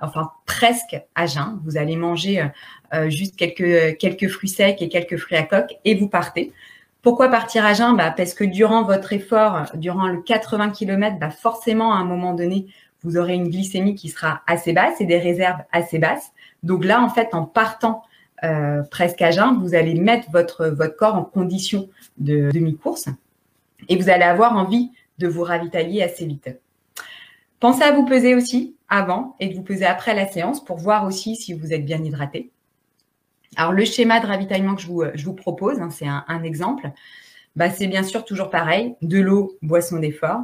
Enfin, presque à jeun. Vous allez manger juste quelques quelques fruits secs et quelques fruits à coque et vous partez. Pourquoi partir à jeun? Bah, Parce que durant votre effort, durant le 80 km, bah, forcément, à un moment donné, vous aurez une glycémie qui sera assez basse et des réserves assez basses. Donc là, en fait, en partant euh, presque à jeun, vous allez mettre votre, votre corps en condition de demi-course et vous allez avoir envie de vous ravitailler assez vite. Pensez à vous peser aussi avant et de vous peser après la séance pour voir aussi si vous êtes bien hydraté. Alors, le schéma de ravitaillement que je vous, euh, je vous propose, hein, c'est un, exemple, bah, c'est bien sûr toujours pareil, de l'eau, boisson d'effort.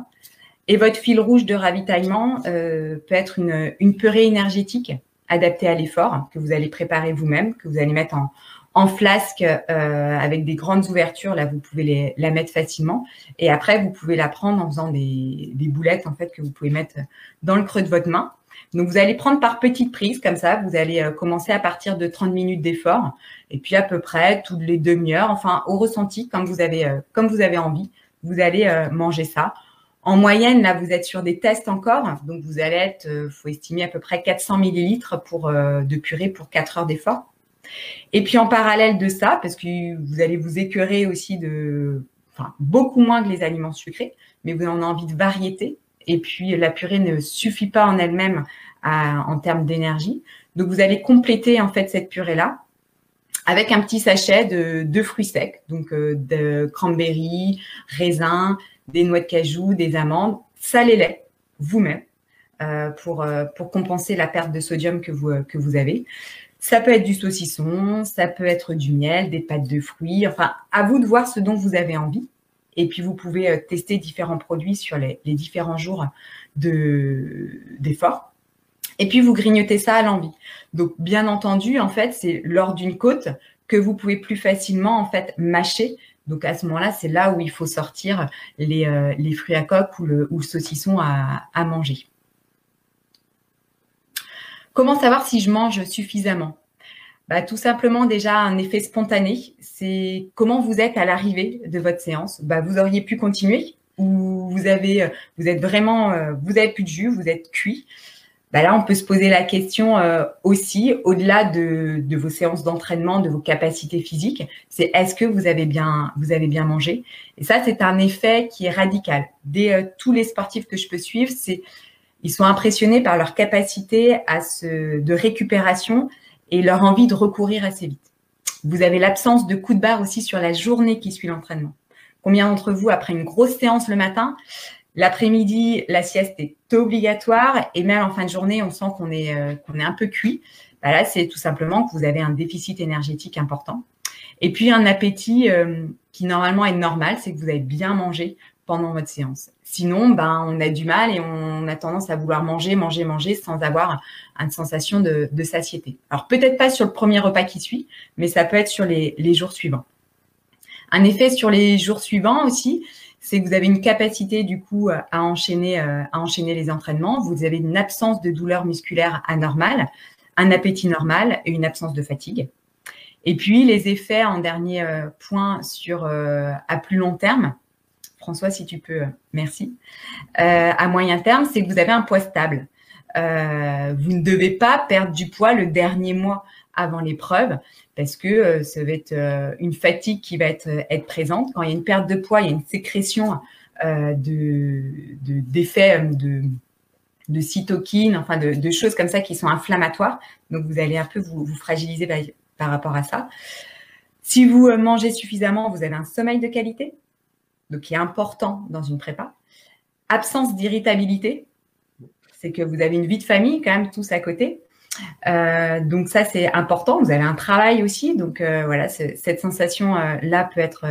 Et votre fil rouge de ravitaillement euh, peut être une, une purée énergétique adaptée à l'effort que vous allez préparer vous-même, que vous allez mettre en, en flasque euh, avec des grandes ouvertures. Là, vous pouvez les, la mettre facilement. Et après, vous pouvez la prendre en faisant des, des boulettes en fait que vous pouvez mettre dans le creux de votre main. Donc, vous allez prendre par petites prises comme ça. Vous allez euh, commencer à partir de 30 minutes d'effort et puis à peu près toutes les demi-heures, enfin au ressenti, comme vous avez, euh, comme vous avez envie, vous allez euh, manger ça. En moyenne, là, vous êtes sur des tests encore, donc vous allez être, faut estimer à peu près 400 millilitres pour de purée pour 4 heures d'effort. Et puis en parallèle de ça, parce que vous allez vous écœurer aussi de, enfin beaucoup moins que les aliments sucrés, mais vous en avez envie de variété, et puis la purée ne suffit pas en elle-même en termes d'énergie. Donc vous allez compléter en fait cette purée là avec un petit sachet de, fruits secs, donc euh, de cranberry, raisins, des noix de cajou, des amandes, salez-les vous-même euh, pour, euh, pour compenser la perte de sodium que vous, que vous avez. Ça peut être du saucisson, ça peut être du miel, des pâtes de fruits, enfin à vous de voir ce dont vous avez envie. Et puis, vous pouvez euh, tester différents produits sur les, différents jours d'effort. et puis, vous grignotez ça à l'envie. Donc, bien entendu, en fait, c'est lors d'une côte que vous pouvez plus facilement, en fait, mâcher. Donc, à ce moment-là, c'est là où il faut sortir les, euh, fruits à coque ou le, saucisson à, à manger. Comment savoir si je mange suffisamment? Bah, Tout simplement déjà un effet spontané. C'est comment vous êtes à l'arrivée de votre séance. Bah, vous auriez pu continuer ou vous avez, vous êtes vraiment, euh, vous avez plus de jus, vous êtes cuit. Bah là, on peut se poser la question euh, aussi, au-delà de, vos séances d'entraînement, de vos capacités physiques, c'est est-ce que vous avez bien, vous avez bien mangé? Et ça, c'est un effet qui est radical. Dès euh, tous les sportifs que je peux suivre, c'est ils sont impressionnés par leur capacité à se, de récupération et leur envie de recourir assez vite. Vous avez l'absence de coup de barre aussi sur la journée qui suit l'entraînement. Combien d'entre vous, après une grosse séance le matin, l'après-midi, la sieste est obligatoire et même en fin de journée, on sent qu'on est, euh, qu'on est un peu cuit. Bah là, c'est tout simplement que vous avez un déficit énergétique important. Et puis un appétit euh, qui normalement est normal, c'est que vous avez bien mangé pendant votre séance. Sinon, ben, on a du mal et on a tendance à vouloir manger, manger, manger sans avoir une sensation de, satiété. Alors peut-être pas sur le premier repas qui suit, mais ça peut être sur les, jours suivants. Un effet sur les jours suivants aussi, c'est que vous avez une capacité du coup à enchaîner, euh, à enchaîner les entraînements. Vous avez une absence de douleur musculaire anormale, un appétit normal et une absence de fatigue. Et puis les effets en dernier euh, point sur euh, à plus long terme, François, si tu peux, merci. Euh, à moyen terme, c'est que vous avez un poids stable. Euh, vous ne devez pas perdre du poids le dernier mois avant l'épreuve parce que euh, ça va être une fatigue qui va être, être présente. Quand il y a une perte de poids, il y a une sécrétion de d'effets de, de, cytokines, enfin de, choses comme ça qui sont inflammatoires. Donc vous allez un peu vous, vous fragiliser par rapport à ça. Si vous mangez suffisamment, vous avez un sommeil de qualité donc qui est important dans une prépa. Absence d'irritabilité, c'est que vous avez une vie de famille quand même tous à côté. Euh, donc ça c'est important. Vous avez un travail aussi, donc euh, voilà cette sensation euh, peut être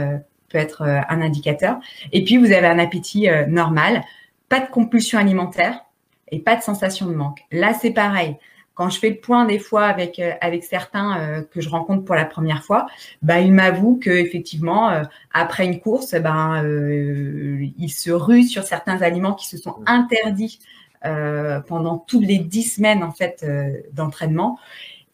peut être un indicateur. Et puis vous avez un appétit normal, pas de compulsion alimentaire et pas de sensation de manque. Là c'est pareil. Quand je fais le point des fois avec avec certains que je rencontre pour la première fois, bah ils m'avouent que effectivement après une course, ben ils se ruent sur certains aliments qui se sont interdits pendant toutes les dix semaines en fait d'entraînement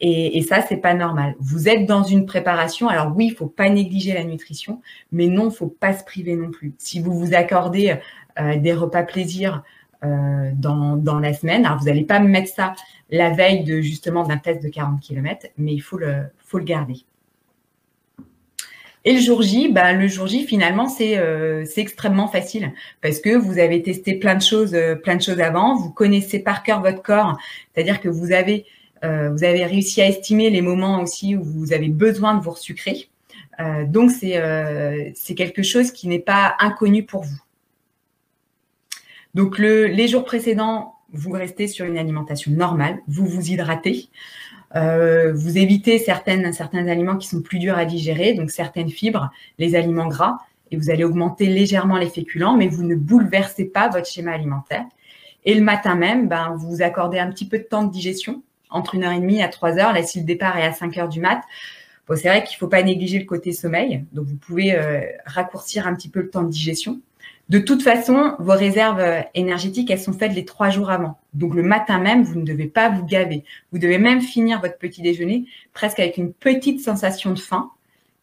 et, et ça, c'est pas normal. Vous êtes dans une préparation. Alors oui, il faut pas négliger la nutrition, mais non, faut pas se priver non plus. Si vous vous accordez euh, des repas plaisir euh, dans, dans la semaine, alors vous n'allez pas mettre ça la veille de justement d'un test de 40 km, mais il faut le, faut le garder. Et le jour J, bah, le jour J, finalement, c'est euh, extrêmement facile parce que vous avez testé plein de choses, euh, plein de choses avant. Vous connaissez par cœur votre corps, c'est-à-dire que vous avez euh, vous avez réussi à estimer les moments aussi où vous avez besoin de vous resucrer. Euh, donc, euh, c'est quelque chose qui n'est pas inconnu pour vous. Donc, le, les jours précédents, vous restez sur une alimentation normale, vous vous hydratez, vous évitez certains aliments qui sont plus durs à digérer, donc certaines fibres, les aliments gras, et vous allez augmenter légèrement les féculents, mais vous ne bouleversez pas votre schéma alimentaire. Et le matin même, ben, vous vous accordez un petit peu de temps de digestion, entre une heure et demie à trois heures. Là, si le départ est à 5 heures du mat, bon, c'est vrai qu'il faut pas négliger le côté sommeil. Donc, vous pouvez euh, raccourcir un petit peu le temps de digestion. De toute façon, vos réserves euh, énergétiques, elles sont faites les trois jours avant. Donc, le matin même, vous ne devez pas vous gaver. Vous devez même finir votre petit déjeuner presque avec une petite sensation de faim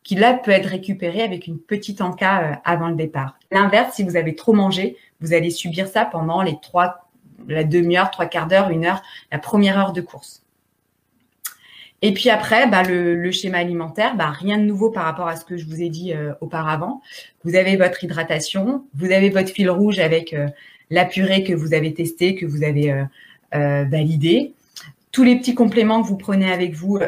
qui là peut être récupérée avec une petite encas euh, avant le départ. L'inverse, si vous avez trop mangé, vous allez subir ça pendant les trois la demi-heure, trois quarts d'heure, une heure, la première heure de course. Et puis après, bah, le, schéma alimentaire, bah, rien de nouveau par rapport à ce que je vous ai dit euh, auparavant. Vous avez votre hydratation, vous avez votre fil rouge avec euh, la purée que vous avez testée, que vous avez euh, validée. Tous les petits compléments que vous prenez avec vous,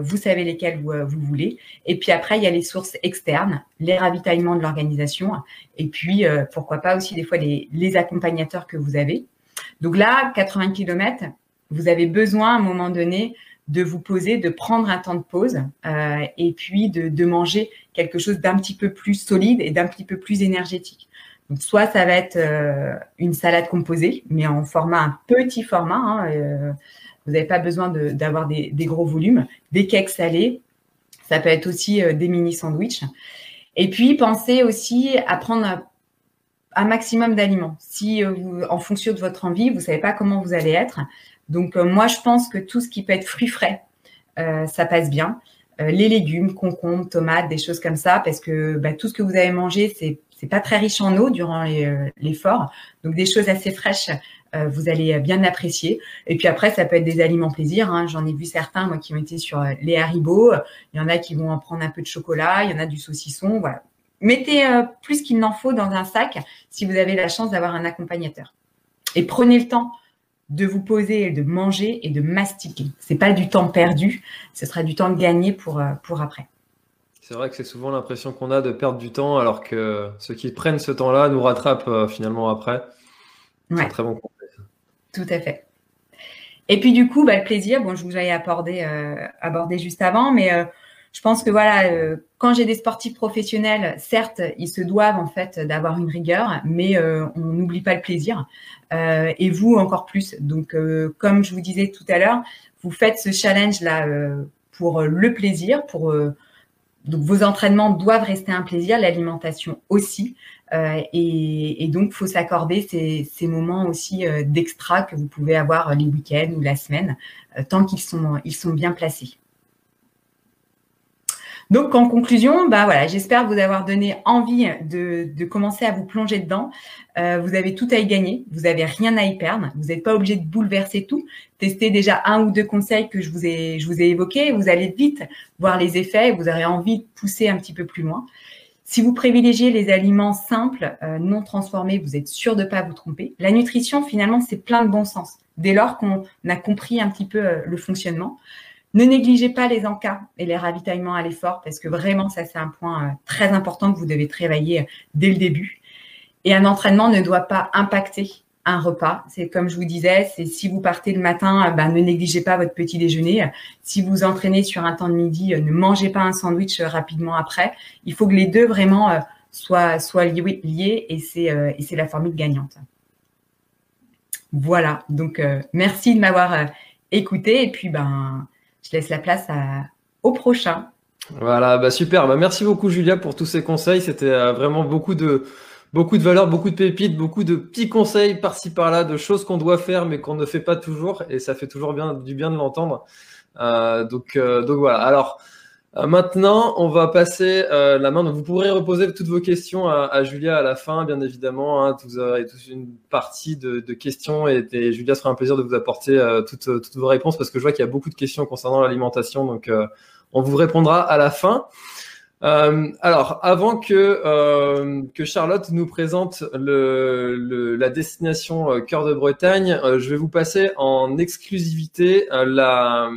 vous savez lesquels vous, vous, voulez. Et puis après, il y a les sources externes, les ravitaillements de l'organisation, et puis pourquoi pas aussi des fois les accompagnateurs que vous avez. Donc là, 80 km, vous avez besoin à un moment donné de vous poser, de prendre un temps de pause euh, et puis de, manger quelque chose d'un petit peu plus solide et d'un petit peu plus énergétique. Donc soit ça va être euh, une salade composée, mais en format un petit format. Hein, euh, vous n'avez pas besoin d'avoir des, des, gros volumes, des cakes salés. Ça peut être aussi des mini sandwichs. Et puis pensez aussi à prendre un maximum d'aliments. Si euh, en fonction de votre envie, vous savez pas comment vous allez être. Donc euh, moi, je pense que tout ce qui peut être fruits frais, euh, ça passe bien. les légumes, concombres, tomates, des choses comme ça, parce que bah, tout ce que vous avez mangé, c'est c'est pas très riche en eau durant l'effort. Donc des choses assez fraîches, vous allez bien apprécier. Et puis après, ça peut être des aliments plaisir. Hein. J'en ai vu certains, moi, qui ont été sur les haribots. Il y en a qui vont en prendre un peu de chocolat. Il y en a du saucisson. Voilà. Mettez euh, plus qu'il n'en faut dans un sac si vous avez la chance d'avoir un accompagnateur. Et prenez le temps de vous poser, de manger et de mastiquer. C'est pas du temps perdu, ce sera du temps gagné pour, euh, pour après. C'est vrai que c'est souvent l'impression qu'on a de perdre du temps, alors que ceux qui prennent ce temps-là nous rattrapent euh, finalement après. C'est très bon conseil. Tout à fait. Et puis du coup, bah, le plaisir, bon, je vous avais abordé, abordé juste avant, mais je pense que voilà, euh, quand j'ai des sportifs professionnels, certes, ils se doivent en fait d'avoir une rigueur, mais euh, on n'oublie pas le plaisir. Euh, et vous encore plus. Donc, comme je vous disais tout à l'heure, vous faites ce challenge là pour le plaisir, pour donc vos entraînements doivent rester un plaisir, l'alimentation aussi. et, et, donc, faut s'accorder ces, ces, moments aussi d'extra que vous pouvez avoir les week-ends ou la semaine, tant qu'ils sont, ils sont bien placés. Donc, en conclusion, bah voilà, j'espère vous avoir donné envie de, commencer à vous plonger dedans. Euh, vous avez tout à y gagner, vous n'avez rien à y perdre, vous n'êtes pas obligé de bouleverser tout. Testez déjà un ou deux conseils que je vous ai, évoqués, vous allez vite voir les effets, vous aurez envie de pousser un petit peu plus loin. Si vous privilégiez les aliments simples, euh, non transformés, vous êtes sûr de pas vous tromper. La nutrition, finalement, c'est plein de bon sens. Dès lors qu'on a compris un petit peu euh, le fonctionnement. Ne négligez pas les encas et les ravitaillements à l'effort parce que vraiment, ça, c'est un point euh, très important que vous devez travailler euh, dès le début. Et un entraînement ne doit pas impacter un repas. C'est comme je vous disais, c'est si vous partez le matin, ben, ne négligez pas votre petit déjeuner. Si vous entraînez sur un temps de midi, ne mangez pas un sandwich rapidement après. Il faut que les deux vraiment soient, liés, et c'est la formule gagnante. Voilà. Donc merci de m'avoir écouter. Et puis, ben, je laisse la place au prochain. Voilà, bah super. Bah merci beaucoup Julia pour tous ces conseils. C'était vraiment beaucoup de beaucoup de valeurs, beaucoup de pépites, beaucoup de petits conseils par-ci par-là, de choses qu'on doit faire mais qu'on ne fait pas toujours. Et ça fait toujours bien du bien de l'entendre. donc donc voilà. Alors euh, maintenant, on va passer euh, la main. Donc, vous pourrez reposer toutes vos questions à, Julia à la fin, bien évidemment. Hein. Vous aurez toute une partie de, questions et, Julia sera un plaisir de vous apporter euh, toutes, vos réponses parce que je vois qu'il y a beaucoup de questions concernant l'alimentation. Donc, on vous répondra à la fin. alors, avant que, que Charlotte nous présente le, la destination Cœur de Bretagne, je vais vous passer en exclusivité la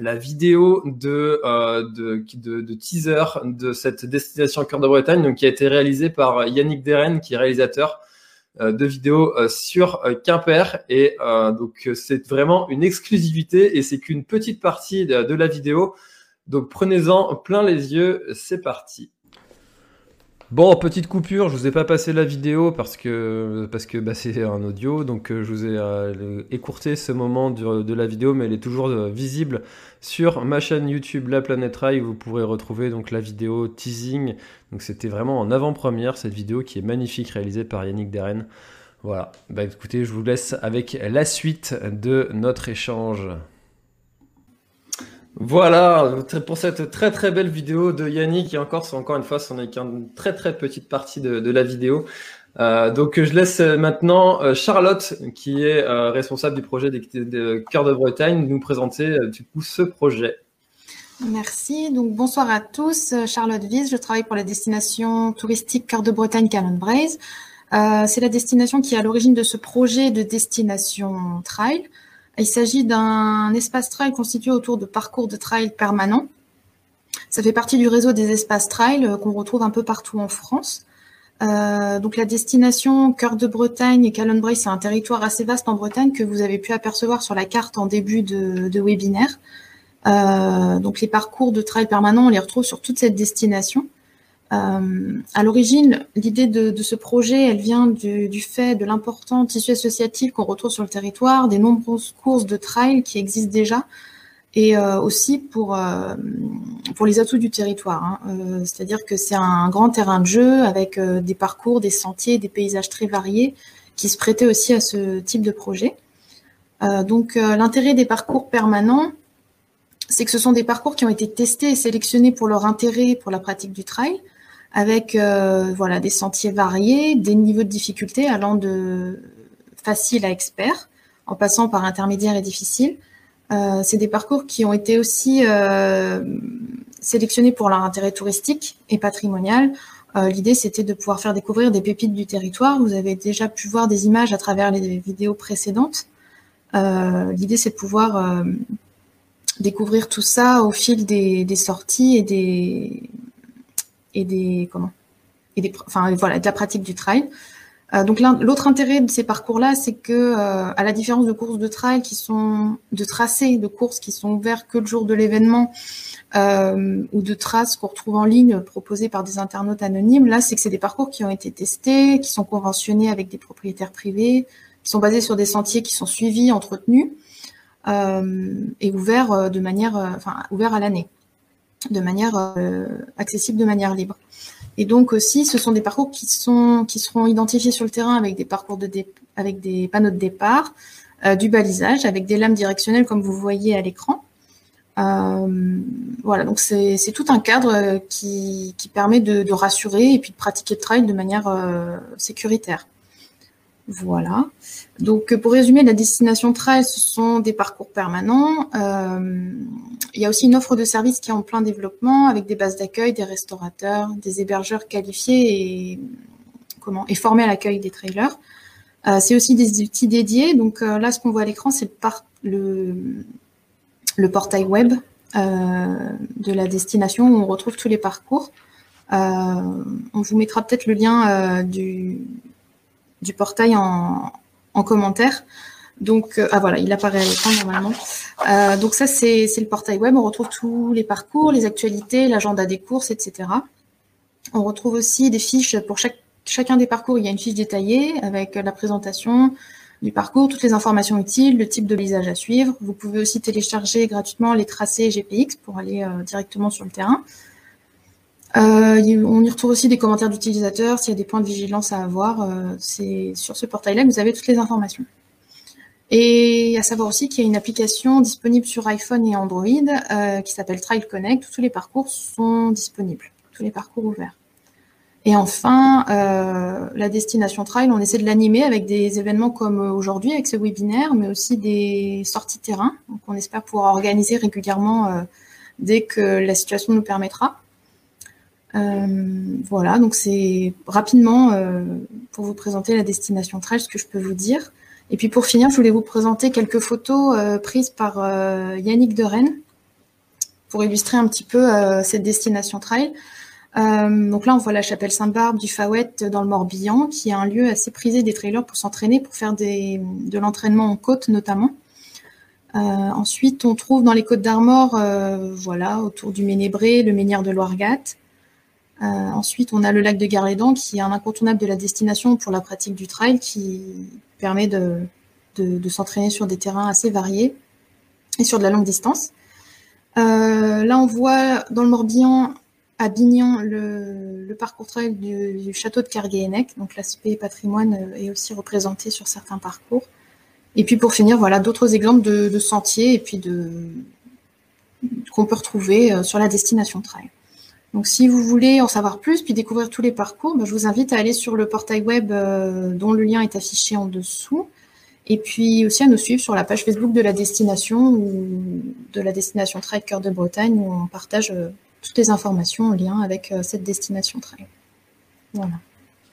la vidéo de, euh, de, de, teaser de cette destination Cœur de Bretagne, qui a été réalisée par Yannick Deren, qui est réalisateur euh, de vidéos euh, sur Quimper. Et donc c'est vraiment une exclusivité et c'est qu'une petite partie de la vidéo. Donc prenez-en plein les yeux, c'est parti. Bon, petite coupure, je vous ai pas passé la vidéo parce que parce que bah, c'est un audio, donc euh, je vous ai euh, écourté ce moment de, la vidéo, mais elle est toujours euh, visible sur ma chaîne YouTube La Planète Rail. Vous pourrez retrouver donc la vidéo teasing. Donc c'était vraiment en avant-première cette vidéo qui est magnifique, réalisée par Yannick Deren. Voilà. Bah écoutez, je vous laisse avec la suite de notre échange. Voilà, pour cette très très belle vidéo de Yannick et encore, encore une fois, ce n'est qu'une très très petite partie de, la vidéo. Euh, donc je laisse maintenant euh, Charlotte, qui est euh, responsable du projet de Cœur de Bretagne, nous présenter du coup ce projet. Merci. Donc bonsoir à tous. Charlotte Wies, je travaille pour la destination touristique Cœur de Bretagne Canon Braise. C'est la destination qui est à l'origine de ce projet de destination trail. Il s'agit d'un espace trail constitué autour de parcours de trail permanents. Ça fait partie du réseau des espaces trail euh, qu'on retrouve un peu partout en France. Euh, donc la destination Cœur de Bretagne et Calonbray, c'est un territoire assez vaste en Bretagne que vous avez pu apercevoir sur la carte en début de, webinaire. Euh, donc les parcours de trail permanents, on les retrouve sur toute cette destination. Euh, à l'origine, l'idée de, ce projet, elle vient du, fait de l'important tissu associatif qu'on retrouve sur le territoire, des nombreuses courses de trail qui existent déjà, et euh, aussi pour euh, pour les atouts du territoire. Hein. C'est-à-dire que c'est un grand terrain de jeu avec des parcours, des sentiers, des paysages très variés qui se prêtaient aussi à ce type de projet. donc l'intérêt des parcours permanents, c'est que ce sont des parcours qui ont été testés et sélectionnés pour leur intérêt pour la pratique du trail, avec euh, voilà des sentiers variés, des niveaux de difficulté allant de facile à expert, en passant par intermédiaire et difficile. Euh, c'est des parcours qui ont été aussi euh, sélectionnés pour leur intérêt touristique et patrimonial. L'idée, c'était de pouvoir faire découvrir des pépites du territoire. Vous avez déjà pu voir des images à travers les vidéos précédentes. L'idée, c'est de pouvoir découvrir tout ça au fil des, des sorties et des, et des comment et des enfin voilà de la pratique du trail. Euh, donc l'autre intérêt de ces parcours-là, c'est que euh, à la différence de courses de trail qui sont de tracés de courses qui sont ouverts que le jour de l'événement euh, ou de traces qu'on retrouve en ligne proposées par des internautes anonymes, là c'est que c'est des parcours qui ont été testés, qui sont conventionnés avec des propriétaires privés, qui sont basés sur des sentiers qui sont suivis, entretenus et ouverts de manière, enfin ouverts à l'année de manière euh, accessible de manière libre. Et donc aussi, ce sont des parcours qui seront identifiés sur le terrain avec des parcours de avec des panneaux de départ, euh, du balisage, avec des lames directionnelles comme vous voyez à l'écran. Euh, voilà, donc c'est tout un cadre qui, permet de, rassurer et puis de pratiquer le trail de manière sécuritaire. Voilà. Donc, pour résumer, la destination trail, ce sont des parcours permanents. Euh, il y a aussi une offre de services qui est en plein développement avec des bases d'accueil, des restaurateurs, des hébergeurs qualifiés et, formés à l'accueil des trailers. Euh, c'est aussi des outils dédiés. Donc euh, là, ce qu'on voit à l'écran, c'est le, portail web de la destination où on retrouve tous les parcours. on vous mettra peut-être le lien du, du portail en, commentaire. Donc, euh, ah voilà, il apparaît à l'écran normalement. Euh, donc ça, c'est le portail web. On retrouve tous les parcours, les actualités, l'agenda des courses, etc. On retrouve aussi des fiches pour chaque, chacun des parcours. Il y a une fiche détaillée avec la présentation, du parcours, toutes les informations utiles, le type de paysage à suivre. Vous pouvez aussi télécharger gratuitement les tracés GPX pour aller directement sur le terrain. On y retrouve aussi des commentaires d'utilisateurs, s'il y a des points de vigilance à avoir. c'est sur ce portail-là que vous avez toutes les informations. Et à savoir aussi qu'il y a une application disponible sur iPhone et Android euh, qui s'appelle Trail Connect, tous les parcours sont disponibles, tous les parcours ouverts. Et enfin, euh, la destination trail, on essaie de l'animer avec des événements comme aujourd'hui, avec ce webinaire, mais aussi des sorties terrain. Donc, on espère pouvoir organiser régulièrement euh, dès que la situation nous permettra. Voilà, donc c'est rapidement pour vous présenter la destination trail, ce que je peux vous dire. Et puis pour finir, je voulais vous présenter quelques photos euh, prises par euh, Yannick de Rennes pour illustrer un petit peu euh, cette destination trail. donc là, on voit la chapelle Sainte-Barbe du Fawet dans le Morbihan, qui est un lieu assez prisé des trailers pour s'entraîner, pour faire de l'entraînement en côte notamment. ensuite, on trouve dans les côtes d'Armor, voilà, autour du Ménébré, le Menhir de Loirgat. Ensuite, on a le lac de Garédan, qui est un incontournable de la destination pour la pratique du trail, qui permet de, de, s'entraîner sur des terrains assez variés et sur de la longue distance. Euh, là, on voit dans le Morbihan, à Bignan, le, parcours trail du, château de Kerguéhenec. Donc, l'aspect patrimoine euh, est aussi représenté sur certains parcours. Et puis, pour finir, voilà d'autres exemples de, sentiers et puis de qu'on peut retrouver euh, sur la destination trail. Donc, si vous voulez en savoir plus, puis découvrir tous les parcours, ben, je vous invite à aller sur le portail web euh, dont le lien est affiché en dessous. Et puis aussi à nous suivre sur la page Facebook de la destination ou de la destination Trail Cœur de Bretagne où on partage euh, toutes les informations en lien avec euh, cette destination Trail. Voilà.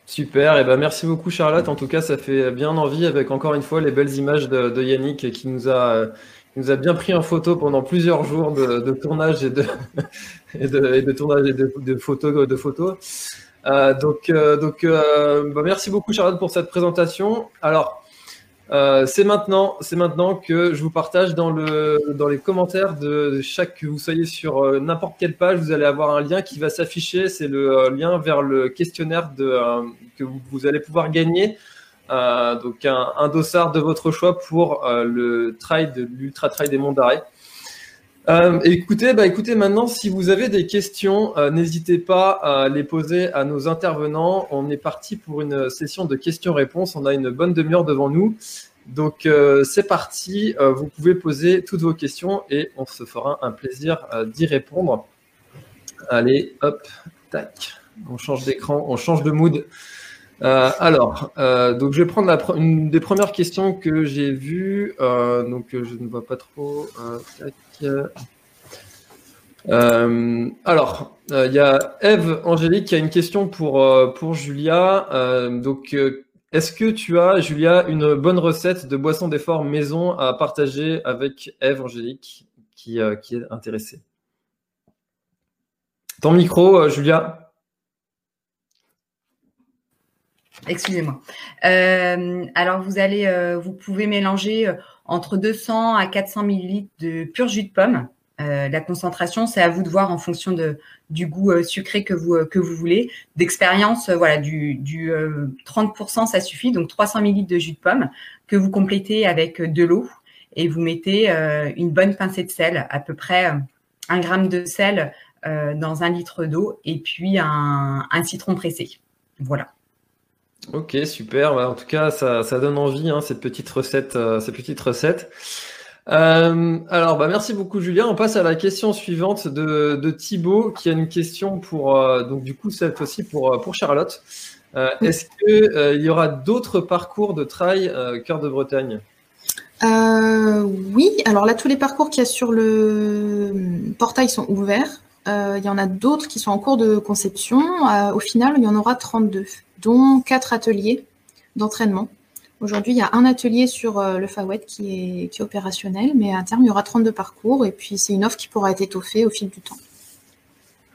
Super, et ben merci beaucoup Charlotte. En tout cas, ça fait bien envie avec encore une fois les belles images de Yannick qui nous a nous a bien pris en photo pendant plusieurs jours de, tournage et de, et de, tournage et de, photos. De photos. Euh, donc, euh, donc euh, bah, merci beaucoup Charlotte pour cette présentation. Alors, c'est maintenant, c'est maintenant que je vous partage dans, le, dans les commentaires de chaque que vous soyez sur n'importe quelle page, vous allez avoir un lien qui va s'afficher. C'est le lien vers le questionnaire de, que vous allez pouvoir gagner donc un, dossard de votre choix pour le trail de l'ultra trail des Monts d'Arrêt. Euh, écoutez, bah écoutez, maintenant, si vous avez des questions, n'hésitez pas à les poser à nos intervenants. On est parti pour une session de questions-réponses. On a une bonne demi-heure devant nous. Donc, c'est parti. vous pouvez poser toutes vos questions et on se fera un plaisir d'y répondre. Allez, hop, tac. On change d'écran, on change de mood. Euh, alors, euh, donc je vais prendre une des premières questions que j'ai vues. Euh, donc je ne vois pas trop. alors, il y a Eve Angélique qui a une question pour, pour Julia. donc, est-ce que tu as, Julia, une bonne recette de boisson d'effort maison à partager avec Eve Angélique qui, qui est intéressée? Ton micro, Julia Excusez-moi. Euh, alors vous allez, euh, vous pouvez mélanger euh, entre 200 à 400 millilitres de pur jus de pomme. la concentration, c'est à vous de voir en fonction de, du goût sucré que vous que vous voulez. D'expérience, voilà, du, du 30%, ça suffit. Donc 300 millilitres de jus de pomme que vous complétez avec de l'eau et vous mettez une bonne pincée de sel, à peu près un gramme de sel dans un litre d'eau et puis un citron pressé. Voilà. Ok, super. Bah, en tout cas, ça, donne envie, hein, cette petite recette. Euh, ces petites recettes. Euh, alors, bah, merci beaucoup, Julien. On passe à la question suivante de, de Thibaut, qui a une question pour, euh, donc du coup, cette fois-ci pour, pour Charlotte. Est-ce qu'il y aura d'autres parcours de trail Cœur de Bretagne? Oui. Alors là, tous les parcours qu'il y a sur le portail sont ouverts. il y en a d'autres qui sont en cours de conception. au final, il y en aura 32 dont quatre ateliers d'entraînement. Aujourd'hui, il y a un atelier sur euh, le FAWET qui est, opérationnel, mais à terme, il y aura 32 parcours et puis c'est une offre qui pourra être étoffée au fil du temps.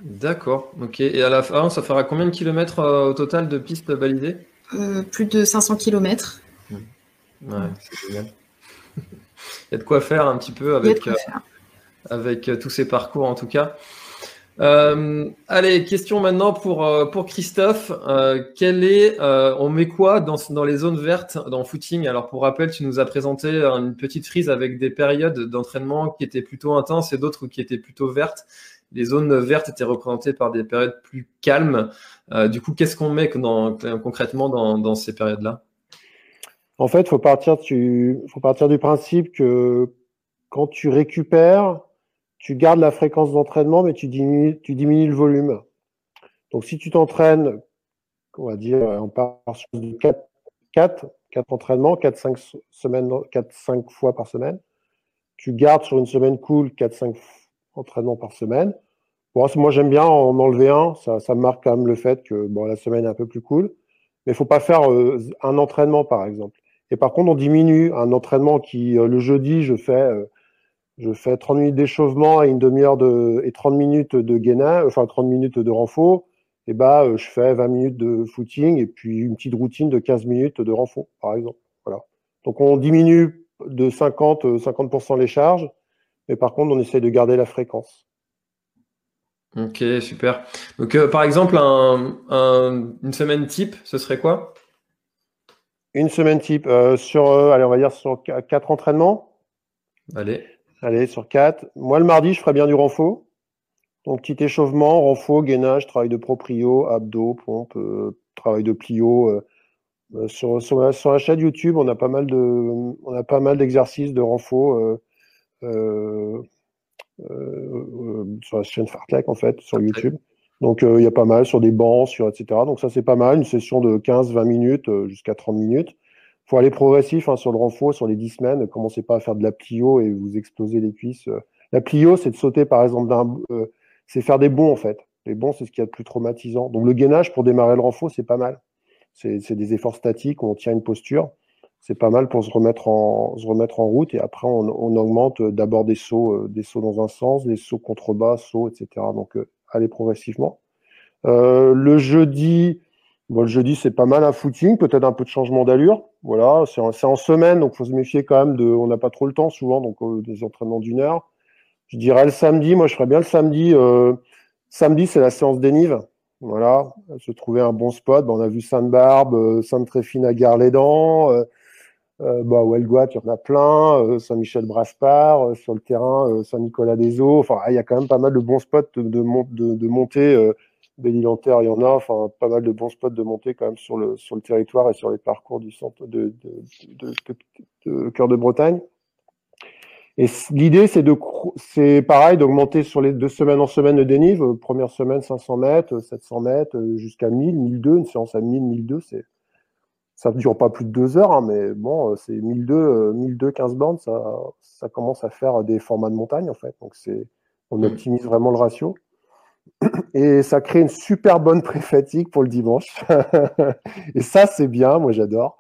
D'accord, ok. Et à la fin, ça fera combien de kilomètres euh, au total de pistes validées euh, Plus de 500 kilomètres. Mmh. Ouais, c'est génial. il y a de quoi faire un petit peu avec, avec tous ces parcours en tout cas. Euh, allez, question maintenant pour, euh, pour Christophe. Euh, quel est, on met quoi dans, dans les zones vertes dans footing? Alors pour rappel, tu nous as présenté une petite frise avec des périodes d'entraînement qui étaient plutôt intenses et d'autres qui étaient plutôt vertes. Les zones vertes étaient représentées par des périodes plus calmes. du coup, qu'est-ce qu'on met dans, concrètement dans, dans ces périodes-là? En fait, il faut partir, faut partir du principe que quand tu récupères, tu gardes la fréquence d'entraînement, mais tu diminues, tu diminues le volume. Donc, si tu t'entraînes, on va dire, on part sur 4, 4, 4 entraînements, 4, 5 semaines, 4, 5 fois par semaine. Tu gardes sur une semaine cool 4, 5 entraînements par semaine. Bon, moi, j'aime bien en enlever un. Ça, ça marque quand même le fait que bon, la semaine est un peu plus cool. Mais il faut pas faire euh, un entraînement, par exemple. Et par contre, on diminue un entraînement qui, euh, le jeudi, je fais euh, je fais 30 minutes d'échauffement et une demi-heure de, et 30 minutes de gainage, enfin 30 minutes de renfort. Et bah, euh, je fais 20 minutes de footing et puis une petite routine de 15 minutes de renfort, par exemple. Voilà. Donc, on diminue de 50, 50% les charges, mais par contre, on essaie de garder la fréquence. Ok, super. Donc, euh, par exemple, une semaine type, ce serait quoi? Une semaine type euh, sur, allez, on va dire sur quatre entraînements. Allez. Allez, sur 4. Moi, le mardi, je ferai bien du renfo. Donc, petit échauffement, renfo, gainage, travail de proprio, abdos, pompe, euh, travail de plio. Euh, euh, sur, sur, la, sur, la, chaîne YouTube, on a pas mal de, on a pas mal d'exercices de renfo sur la chaîne Fartlek, en fait, sur YouTube. Donc, il y a pas mal sur des bancs, sur etc. Donc, ça, c'est pas mal. Une session de 15-20 minutes jusqu'à 30 minutes faut aller progressif hein, sur le renfort, sur les 10 semaines. Commencez pas à faire de la plio et vous explosez les cuisses. La plio, c'est de sauter, par exemple, d'un, euh, c'est faire des bons, en fait. Les bons, c'est ce qu'il y a de plus traumatisant. Donc, le gainage pour démarrer le renfort, c'est pas mal. C'est, des efforts statiques où on tient une posture. C'est pas mal pour se remettre en, route. Et après, on, augmente d'abord des sauts, euh, des sauts dans un sens, des sauts contre-bas, sauts, etc. Donc, euh, allez progressivement. le jeudi, Le jeudi, c'est pas mal un footing, peut-être un peu de changement d'allure. Voilà, c'est en, semaine, donc faut se méfier quand même de. On n'a pas trop le temps souvent, donc euh, des entraînements d'une heure. Je dirais le samedi, moi je ferais bien le samedi. Euh, samedi, c'est la séance d'Enive. Voilà, se trouver un bon spot. on a vu Sainte-Barbe, euh, Sainte-Tréfine à Gare-les-Dents. Euh, bah, il y en a plein. Saint-Michel-Braspar, sur le terrain, Saint-Nicolas-des-Eaux. Enfin, il y a quand même pas mal de bons spots de, de, de, de montée Belle-Île-en-Terre, il y en a, enfin pas mal de bons spots de montée quand même sur le, sur le territoire et sur les parcours du centre de, de, de, Cœur de Bretagne. Et l'idée, c'est de, c'est pareil, d'augmenter sur les deux semaines en semaine de dénive. Première semaine, 500 mètres, 700 mètres, jusqu'à 1000, 1002. Une séance à 1000, 1002, c'est, ça ne dure pas plus de deux heures, hein, mais bon, c'est 1002, 1002, 15 bandes, ça, ça commence à faire des formats de montagne, en fait. Donc c'est, on optimise vraiment le ratio. Et ça crée une super bonne pré-fatigue pour le dimanche. et ça, c'est bien, moi j'adore.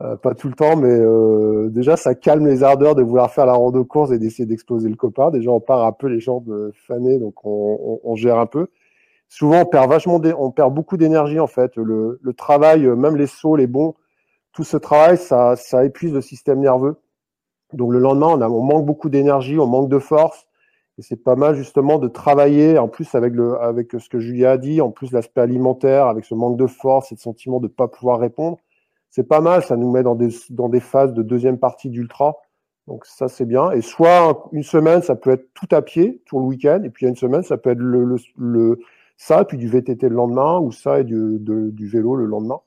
Euh, pas tout le temps, mais euh, déjà, ça calme les ardeurs de vouloir faire la rando course et d'essayer d'exploser le copain. Déjà, on part un peu les jambes fanées, donc on, gère un peu. Souvent, on perd vachement, on perd beaucoup d'énergie en fait. Le, travail, même les sauts, les bons, tout ce travail, ça, épuise le système nerveux. Donc le lendemain, on manque beaucoup d'énergie, on manque de force. Et c'est pas mal justement de travailler, en plus avec, le, avec ce que Julia a dit, en plus l'aspect alimentaire, avec ce manque de force et de sentiment de ne pas pouvoir répondre. C'est pas mal, ça nous met dans des, dans des phases de deuxième partie d'ultra. Donc ça, c'est bien. Et soit une semaine, ça peut être tout à pied, tout le week-end, et puis une semaine, ça peut être le, le, le ça, puis du VTT le lendemain, ou ça et du, du vélo le lendemain.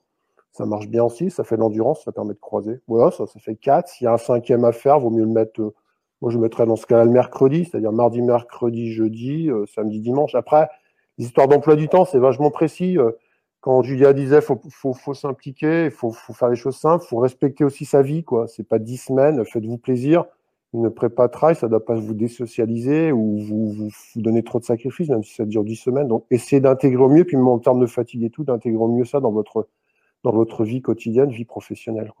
Ça marche bien aussi, ça fait de l'endurance, ça permet de croiser. Voilà, ça, ça fait quatre. S'il y a un cinquième à faire, vaut mieux le mettre euh, moi, je mettrais dans ce cas-là le mercredi, c'est-à-dire mardi, mercredi, jeudi, euh, samedi, dimanche. Après, l'histoire d'emploi du temps, c'est vachement précis. Euh, quand Julia disait faut, faut, faut s'impliquer, faut, faut, faire les choses simples, faut respecter aussi sa vie. quoi. C'est pas dix semaines, faites-vous plaisir. Une prépa trail, ça ne doit pas vous désocialiser ou vous, vous, donner trop de sacrifices, même si ça dure dix semaines. Donc, essayez d'intégrer au mieux, puis même en termes de fatigue et tout, d'intégrer au mieux ça dans votre, dans votre vie quotidienne, vie professionnelle.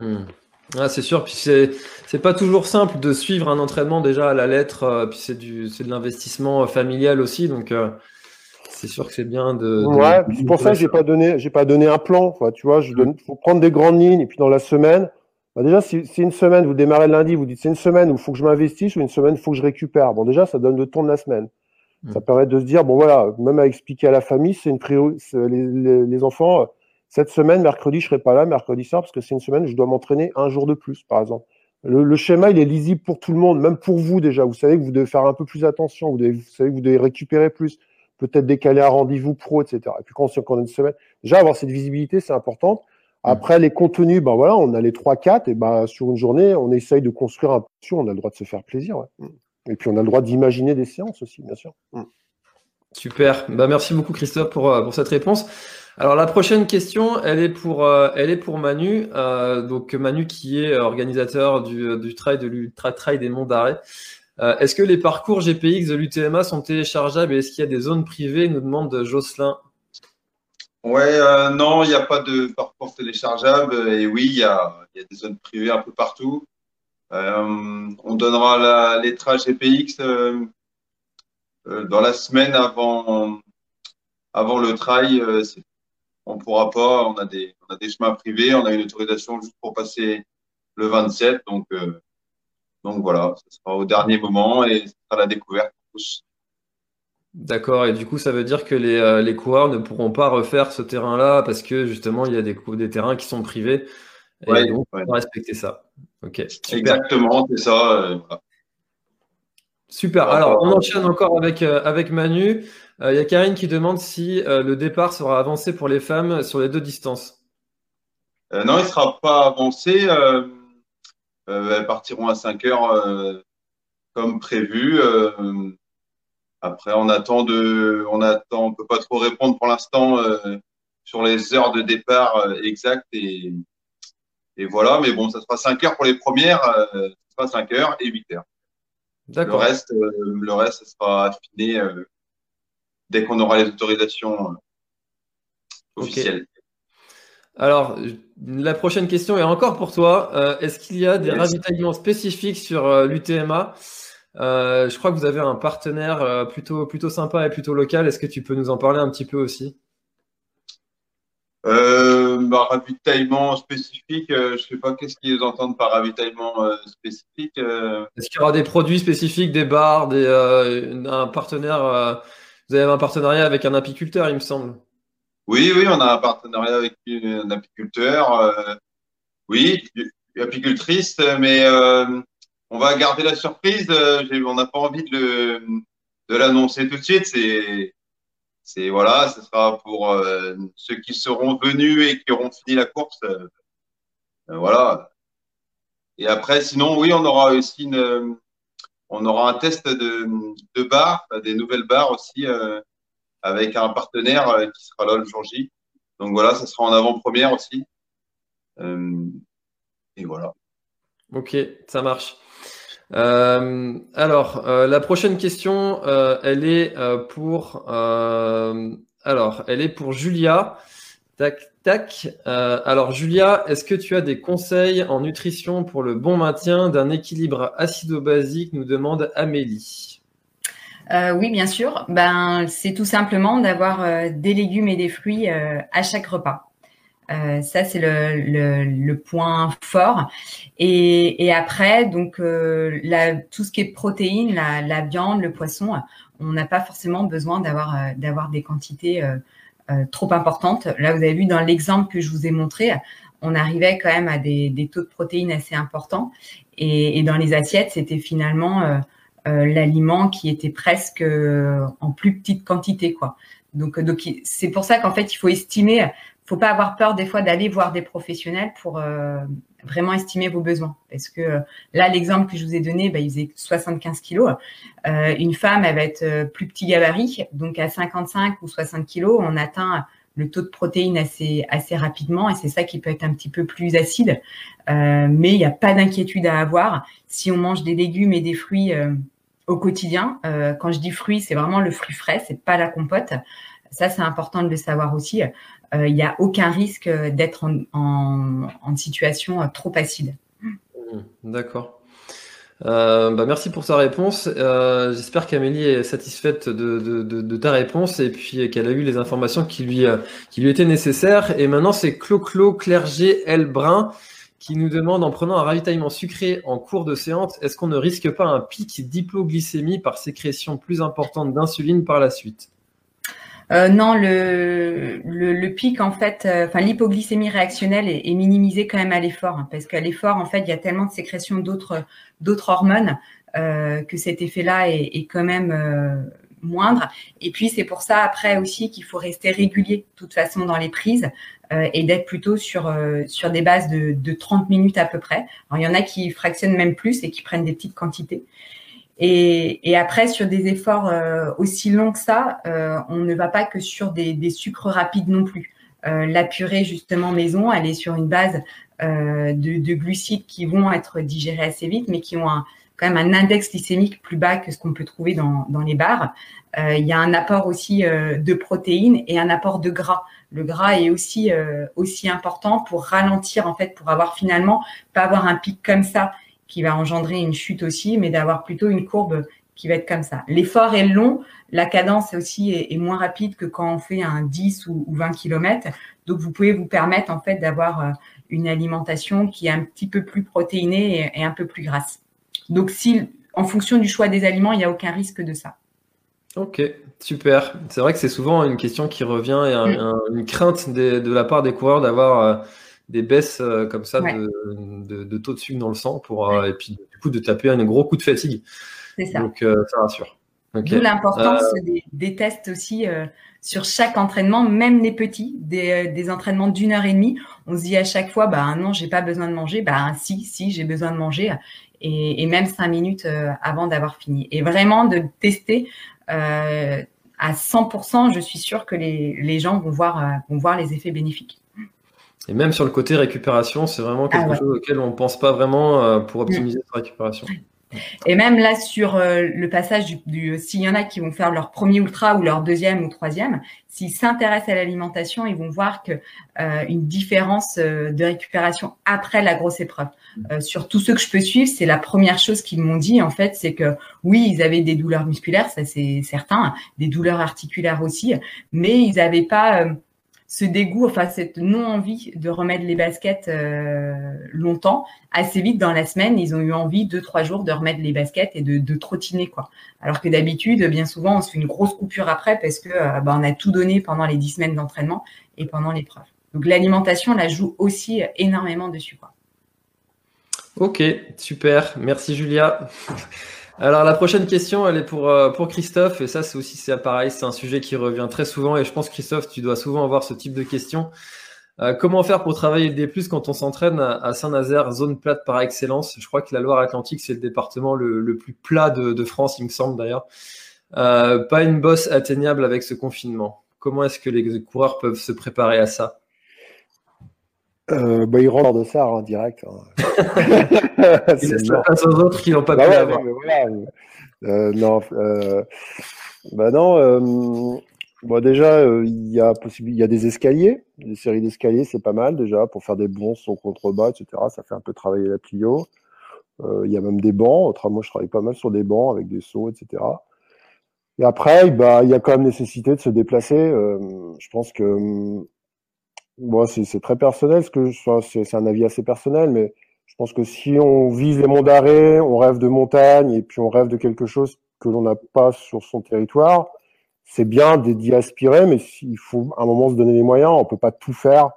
Mmh. Ah, c'est sûr, puis c'est c'est pas toujours simple de suivre un entraînement déjà à la lettre, euh, puis c'est du c'est de l'investissement euh, familial aussi, donc euh, c'est sûr que c'est bien de. ouais, c'est pour ça que j'ai pas donné j'ai pas donné un plan, tu vois, je donne, faut prendre des grandes lignes et puis dans la semaine, bah déjà si c'est une semaine, vous démarrez le lundi, vous dites c'est une semaine où il faut que je m'investisse ou une semaine il faut que je récupère. Bon déjà ça donne le ton de la semaine. Ça mm. permet de se dire, bon voilà, même à expliquer à la famille, c'est une priorité. Les, les, enfants, cette semaine, mercredi, je serai pas là, mercredi soir, parce que c'est une semaine, je dois m'entraîner un jour de plus, par exemple. Le, schéma, il est lisible pour tout le monde, même pour vous déjà. Vous savez que vous devez faire un peu plus attention, vous, devez, vous savez que vous devez récupérer plus, peut-être décaler un rendez-vous pro, etc. Et puis quand on a une semaine, déjà avoir cette visibilité, c'est important. Après, les contenus, ben voilà, on a les 3-4, et ben sur une journée, on essaye de construire un peu, on a le droit de se faire plaisir. Ouais. Et puis on a le droit d'imaginer des séances aussi, bien sûr. Mm. Super. Bah, merci beaucoup Christophe pour, euh, pour cette réponse. Alors la prochaine question, elle est pour, euh, elle est pour Manu. Euh, donc Manu qui est organisateur du, du trail de l'Ultra Trail des Monts d'Arrêt. est-ce que les parcours GPX de l'UTMA sont téléchargeables et est-ce qu'il y a des zones privées nous demande Jocelyn. Ouais, non, il n'y a pas de parcours téléchargeable. Et oui, il y a, y a, des zones privées un peu partout. Euh, on donnera la, les traces GPX euh, euh, dans la semaine avant, avant le trail. On pourra pas, on a, des, on a des chemins privés, on a une autorisation juste pour passer le 27. Donc, donc voilà, ce sera au dernier moment et ce sera la découverte pour tous. D'accord, et du coup, ça veut dire que les, les coureurs ne pourront pas refaire ce terrain-là parce que justement, il y a des, des terrains qui sont privés. Et donc, on va respecter ça. Ok. Exactement, c'est ça. Euh, super. Alors, on enchaîne encore avec, euh, avec Manu. Euh, il y a Karine qui demande si le départ sera avancé pour les femmes sur les deux distances. non, il ne sera pas avancé. elles partiront à 5 heures comme prévu. après, on attend de, on attend, on peut pas trop répondre pour l'instant sur les heures de départ exactes et et voilà, mais bon, ça sera 5 heures pour les premières, euh, ça sera 5 heures et 8 heures. D'accord. Le reste, euh, le reste, ça sera affiné euh, dès qu'on aura les autorisations officielles. Alors, la prochaine question est encore pour toi. Est-ce qu'il y a des ravitaillements spécifiques sur l'UTMA Je crois que vous avez un partenaire plutôt, plutôt sympa et plutôt local. Est-ce que tu peux nous en parler un petit peu aussi? Euh, bah, ravitaillement spécifique, euh, je sais pas qu'est-ce qu'ils entendent par ravitaillement euh, spécifique. Euh? Est-ce qu'il y aura des produits spécifiques, des bars, des, un partenaire Vous avez un partenariat avec un apiculteur, il me semble. Oui, oui, on a un partenariat avec un apiculteur. oui, apicultrice, mais on va garder la surprise. on n'a pas envie de, de l'annoncer tout de suite. C'est c'est voilà, ce sera pour euh, ceux qui seront venus et qui auront fini la course. Euh, euh, voilà. Et après, sinon, oui, on aura aussi on aura un test de, de bar, des nouvelles barres aussi, avec un partenaire qui sera là le jour J. Donc voilà, ça sera en avant-première aussi. et voilà. Ok, ça marche. Euh, alors, euh, la prochaine question, euh, elle est pour, alors, elle est pour Julia. Tac, tac. alors, Julia, est-ce que tu as des conseils en nutrition pour le bon maintien d'un équilibre acido-basique Nous demande Amélie. oui, bien sûr. Ben, c'est tout simplement d'avoir des légumes et des fruits à chaque repas. Euh, ça, c'est le, le, point fort. Et, et après, donc, euh, la, tout ce qui est protéines, la, la viande, le poisson, on n'a pas forcément besoin d'avoir euh, d'avoir des quantités trop importantes. Là, vous avez vu dans l'exemple que je vous ai montré, on arrivait quand même à des, des taux de protéines assez importants. Et, et dans les assiettes, c'était finalement l'aliment qui était presque en plus petite quantité, quoi. Donc, donc c'est pour ça qu'en fait, il faut estimer faut pas avoir peur des fois d'aller voir des professionnels pour euh, vraiment estimer vos besoins. Parce que euh, là, l'exemple que je vous ai donné, bah, il faisait 75 kilos. Euh, une femme, elle va être plus petit gabarit, donc à 55 ou 60 kilos, on atteint le taux de protéines assez assez rapidement et c'est ça qui peut être un petit peu plus acide. mais il n'y a pas d'inquiétude à avoir si on mange des légumes et des fruits au quotidien. quand je dis fruits, c'est vraiment le fruit frais, c'est pas la compote. Ça, c'est important de le savoir aussi. Euh, il n'y a aucun risque d'être en, situation trop acide. Mmh, d'accord. Euh, bah, merci pour sa réponse. Euh, j'espère qu'Amélie est satisfaite de, ta réponse et puis qu'elle a eu les informations qui lui, étaient nécessaires. Et maintenant, c'est Clo-Clo Clerget Elbrun qui nous demande en prenant un ravitaillement sucré en cours de séance, est-ce qu'on ne risque pas un pic d'hypoglycémie par sécrétion plus importante d'insuline par la suite? Euh, non, le, pic, en fait, euh, enfin l'hypoglycémie réactionnelle est, est, minimisée quand même à l'effort, hein, parce qu'à l'effort, en fait, il y a tellement de sécrétion d'autres hormones euh, que cet effet-là est, est, quand même moindre. Et puis c'est pour ça après aussi qu'il faut rester régulier, de toute façon, dans les prises et d'être plutôt sur sur des bases de, de 30 minutes à peu près. Alors il y en a qui fractionnent même plus et qui prennent des petites quantités. Et, et, après, sur des efforts euh, aussi longs que ça, euh, on ne va pas que sur des, des sucres rapides non plus. Euh, la purée, justement, maison, elle est sur une base de, de, glucides qui vont être digérés assez vite, mais qui ont un, quand même un index glycémique plus bas que ce qu'on peut trouver dans, dans les bars. il y a un apport aussi de protéines et un apport de gras. Le gras est aussi aussi important pour ralentir en fait, pour avoir finalement pas avoir un pic comme ça qui va engendrer une chute aussi, mais d'avoir plutôt une courbe qui va être comme ça. L'effort est long, la cadence aussi est, moins rapide que quand on fait un 10 ou, 20 km. Donc vous pouvez vous permettre en fait d'avoir euh, une alimentation qui est un petit peu plus protéinée et, un peu plus grasse. Donc si en fonction du choix des aliments, il n'y a aucun risque de ça. Ok, super. C'est vrai que c'est souvent une question qui revient et mm. une crainte de la part des coureurs d'avoir euh, des baisses euh, comme ça de, taux de sucre dans le sang pour, euh, et puis du coup de taper un gros coup de fatigue. C'est ça. Donc euh, ça rassure. D'où l'importance des, tests aussi sur chaque entraînement, même les petits, des, entraînements d'une heure et demie. On se dit à chaque fois, bah non, j'ai pas besoin de manger. Bah si, si, j'ai besoin de manger. Et, même cinq minutes avant d'avoir fini. Et vraiment de tester à 100%, je suis sûre que les, les gens vont voir, vont voir les effets bénéfiques. Et même sur le côté récupération, c'est vraiment quelque ah chose auquel on ne pense pas vraiment euh, pour optimiser sa récupération. Et même là, sur euh, le passage du, du s'il y en a qui vont faire leur premier ultra ou leur deuxième ou troisième, s'ils s'intéressent à l'alimentation, ils vont voir que euh, une différence de récupération après la grosse épreuve. sur tous ceux que je peux suivre, c'est la première chose qu'ils m'ont dit en fait, c'est que oui, ils avaient des douleurs musculaires, ça c'est certain, des douleurs articulaires aussi, mais ils n'avaient pas ce dégoût, enfin cette non-envie de remettre les baskets euh, longtemps, assez vite dans la semaine, ils ont eu envie deux trois jours de remettre les baskets et de, trottiner quoi. Alors que d'habitude, bien souvent, on se fait une grosse coupure après parce que euh, bah, a tout donné pendant les dix semaines d'entraînement et pendant l'épreuve. Donc l'alimentation, la joue aussi énormément dessus quoi. Ok, super, merci Julia. Alors la prochaine question, elle est pour, euh, pour Christophe, et ça c'est aussi c'est pareil, c'est un sujet qui revient très souvent, et je pense Christophe, tu dois souvent avoir ce type de questions. Euh, comment faire pour travailler le D+, quand on s'entraîne à, Saint-Nazaire, zone plate par excellence? Je crois que la Loire-Atlantique, c'est le département le, plus plat de, France, il me semble d'ailleurs. Euh, pas une bosse atteignable avec ce confinement. Comment est-ce que les coureurs peuvent se préparer à ça? Euh, bah, ils rentrent de ça en direct. Hein. c'est aux autres qui n'ont pas bah pu l'avoir. Euh, non, euh, bah non. Euh, bon, déjà, euh, il y a il y a des escaliers, des séries d'escaliers, c'est pas mal déjà pour faire des bons son contrebas, etc. Ça fait un peu travailler la plio. Il y a même des bancs. Autrement, je travaille pas mal sur des bancs avec des sauts, etc. Et après, bah, il y a quand même nécessité de se déplacer. je pense que Bon, c'est très personnel, ce que c'est un avis assez personnel, mais je pense que si on vise les monts d'arrêt, on rêve de montagne et puis on rêve de quelque chose que l'on n'a pas sur son territoire, c'est bien d'y aspirer, mais il faut à un moment se donner les moyens. On peut pas tout faire,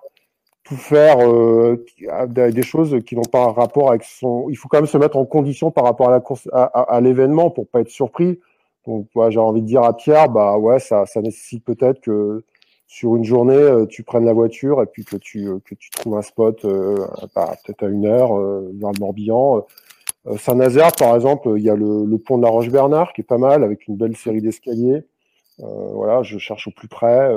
tout faire euh, des choses qui n'ont pas un rapport avec son. Il faut quand même se mettre en condition par rapport à la course, à, à, l'événement pour pas être surpris. Donc, j'ai envie de dire à Pierre, bah ouais, ça, ça nécessite peut-être que sur une journée, euh, tu prennes la voiture et puis que tu, euh, que tu trouves un spot euh, peut-être à une heure vers le Morbihan. Saint-Nazaire, par exemple, il y a le, pont de la Roche-Bernard qui est pas mal avec une belle série d'escaliers. voilà, je cherche au plus près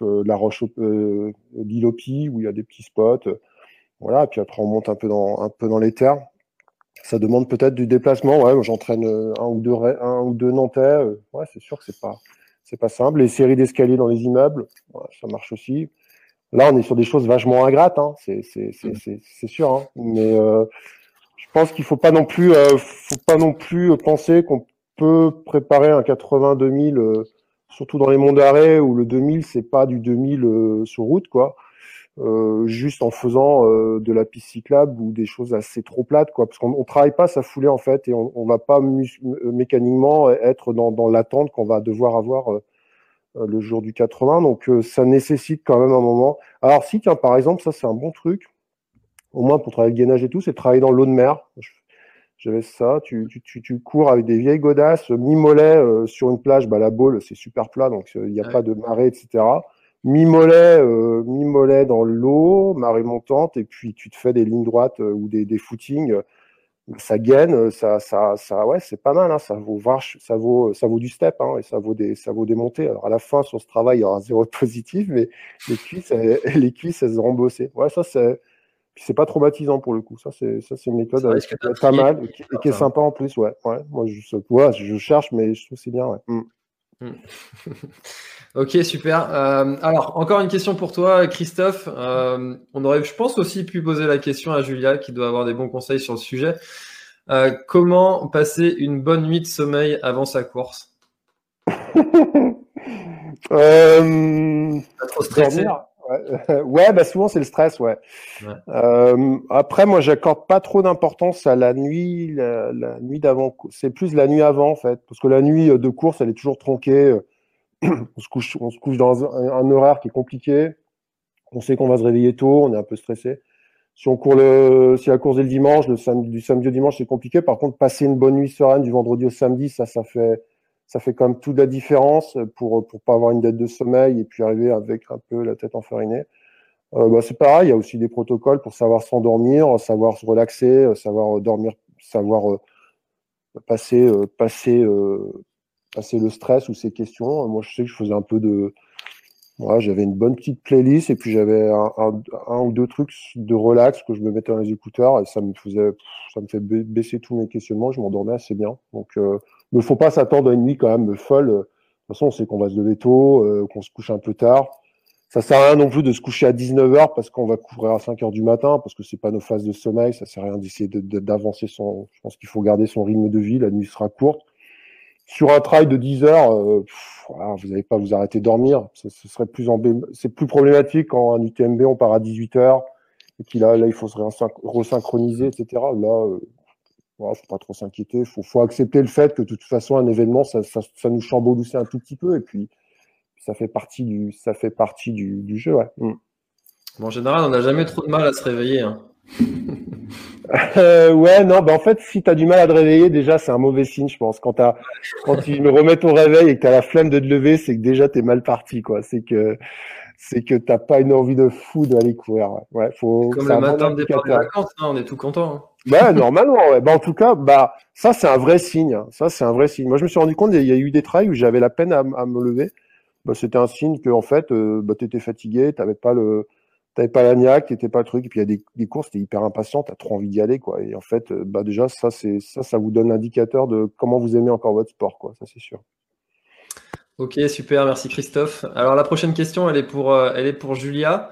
la Roche, l'île où il y a des petits spots. voilà, et puis après on monte un peu dans un peu dans les terres. Ça demande peut-être du déplacement. Ouais, j'entraîne un ou deux un ou deux Nantais. ouais, c'est sûr que c'est pas c'est pas simple. Les séries d'escaliers dans les immeubles, ça marche aussi. Là, on est sur des choses vachement ingrates, hein. c'est sûr. Hein. Mais euh, je pense qu'il faut pas non plus, euh, faut pas non plus penser qu'on peut préparer un 80 2000, euh, surtout dans les monts d'arrêt où le 2000 c'est pas du 2000 sur route, quoi. Euh, juste en faisant euh, de la piste cyclable ou des choses assez trop plates, quoi. Parce qu'on on travaille pas sa foulée en fait, et on, on va pas mécaniquement être dans, dans l'attente qu'on va devoir avoir euh, le jour du 80. Donc ça nécessite quand même un moment. Alors si, tiens, par exemple, ça c'est un bon truc, au moins pour travailler le gainage et tout, c'est travailler dans l'eau de mer. J'avais ça, tu, tu, tu, cours avec des vieilles godasses, mi-mollet sur une plage, bah la boule c'est super plat, donc il n'y a pas de marée, etc mi-mollet, euh, mi-mollet dans l'eau, marée montante, et puis tu te fais des lignes droites euh, ou des, des footings. ça gaine, ça, ça, ça, ouais, c'est pas mal. Hein, ça vaut ça vaut, ça vaut du step, hein, et ça vaut des, ça vaut des montées. Alors à la fin sur ce travail, il y aura zéro positif, mais les cuisses, elles, les cuisses, elles seront bossées. Ouais, ça c'est, c'est pas traumatisant pour le coup. Ça c'est, ça c'est une méthode euh, pas mal et qui, est sympa en plus. Ouais, ouais. Moi je, ouais, je cherche, mais je trouve c'est bien. Ouais. Mm. Mm. Ok, super. Euh, alors, encore une question pour toi, Christophe. Euh, on aurait, je pense, aussi pu poser la question à Julia, qui doit avoir des bons conseils sur le sujet. Euh, comment passer une bonne nuit de sommeil avant sa course? Pas trop stressé ouais. bah souvent c'est le stress, ouais. après, moi, j'accorde pas trop d'importance à la nuit, la, la nuit d'avant. C'est plus la nuit avant, en fait, parce que la nuit de course, elle est toujours tronquée on se couche, on se couche dans un, horaire qui est compliqué. On sait qu'on va se réveiller tôt, on est un peu stressé. Si on court le, si la course est le dimanche, le samedi, du samedi au dimanche, c'est compliqué. Par contre, passer une bonne nuit sereine du vendredi au samedi, ça, ça fait, ça fait quand même toute la différence pour, pour pas avoir une dette de sommeil et puis arriver avec un peu la tête enfarinée. Euh, bah, c'est pareil, il y a aussi des protocoles pour savoir s'endormir, savoir se relaxer, savoir dormir, savoir euh, passer, euh, passer, passer le stress ou ces questions. Moi, je sais que je faisais un peu de. J'avais une bonne petite playlist et puis j'avais un, ou deux trucs de relax que je me mettais dans les écouteurs et ça me faisait, ça me fait baisser tous mes questionnements. Je m'endormais assez bien. Donc, euh, il ne faut pas s'attendre à une nuit quand même folle. De toute façon, on sait qu'on va se lever tôt, euh, qu'on se couche un peu tard. Ça sert à rien non plus de se coucher à 19h parce qu'on va couvrir à 5h du matin parce que c'est pas nos phases de sommeil. Ça sert à rien d'essayer d'avancer son. Je pense qu'il faut garder son rythme de vie. La nuit sera courte sur un trail de 10 heures, euh, vous n'allez pas vous arrêter de dormir. Ce, serait plus c'est plus problématique quand un UTMB on part à 18 heures et qu'il là, là il faut se resynchroniser, etc. Là, euh, faut pas trop s'inquiéter. Faut, faut accepter le fait que de toute façon un événement ça, ça, ça nous chamboule un tout petit peu et puis ça fait partie du, ça fait partie du, du jeu. Ouais. Mm. en général, on n'a jamais trop de mal à se réveiller. Hein. Euh, ouais, non, bah en fait, si tu as du mal à te réveiller, déjà, c'est un mauvais signe, je pense. Quand, as, quand tu me remets ton réveil et que tu as la flemme de te lever, c'est que déjà, tu es mal parti, quoi. C'est que c'est que t'as pas une envie de fou d'aller courir. Ouais, faut, Comme le matin de départ des vacances, hein, on est tout content. Hein. Bah, normalement, ouais. Bah, en tout cas, bah, ça, c'est un vrai signe. Hein. Ça, c'est un vrai signe. Moi, je me suis rendu compte, il y a eu des trails où j'avais la peine à, me lever. Bah, c'était un signe que, en fait, euh, bah, tu étais fatigué, t'avais pas le, t'avais pas la niaque, t'étais pas le truc, et puis il y a des, des courses, t'es hyper impatient, t'as trop envie d'y aller, quoi. Et en fait, euh, bah déjà, ça, c'est ça, ça vous donne l'indicateur de comment vous aimez encore votre sport, quoi. Ça, c'est sûr. Ok, super, merci Christophe. Alors la prochaine question, elle est pour, euh, elle est pour Julia.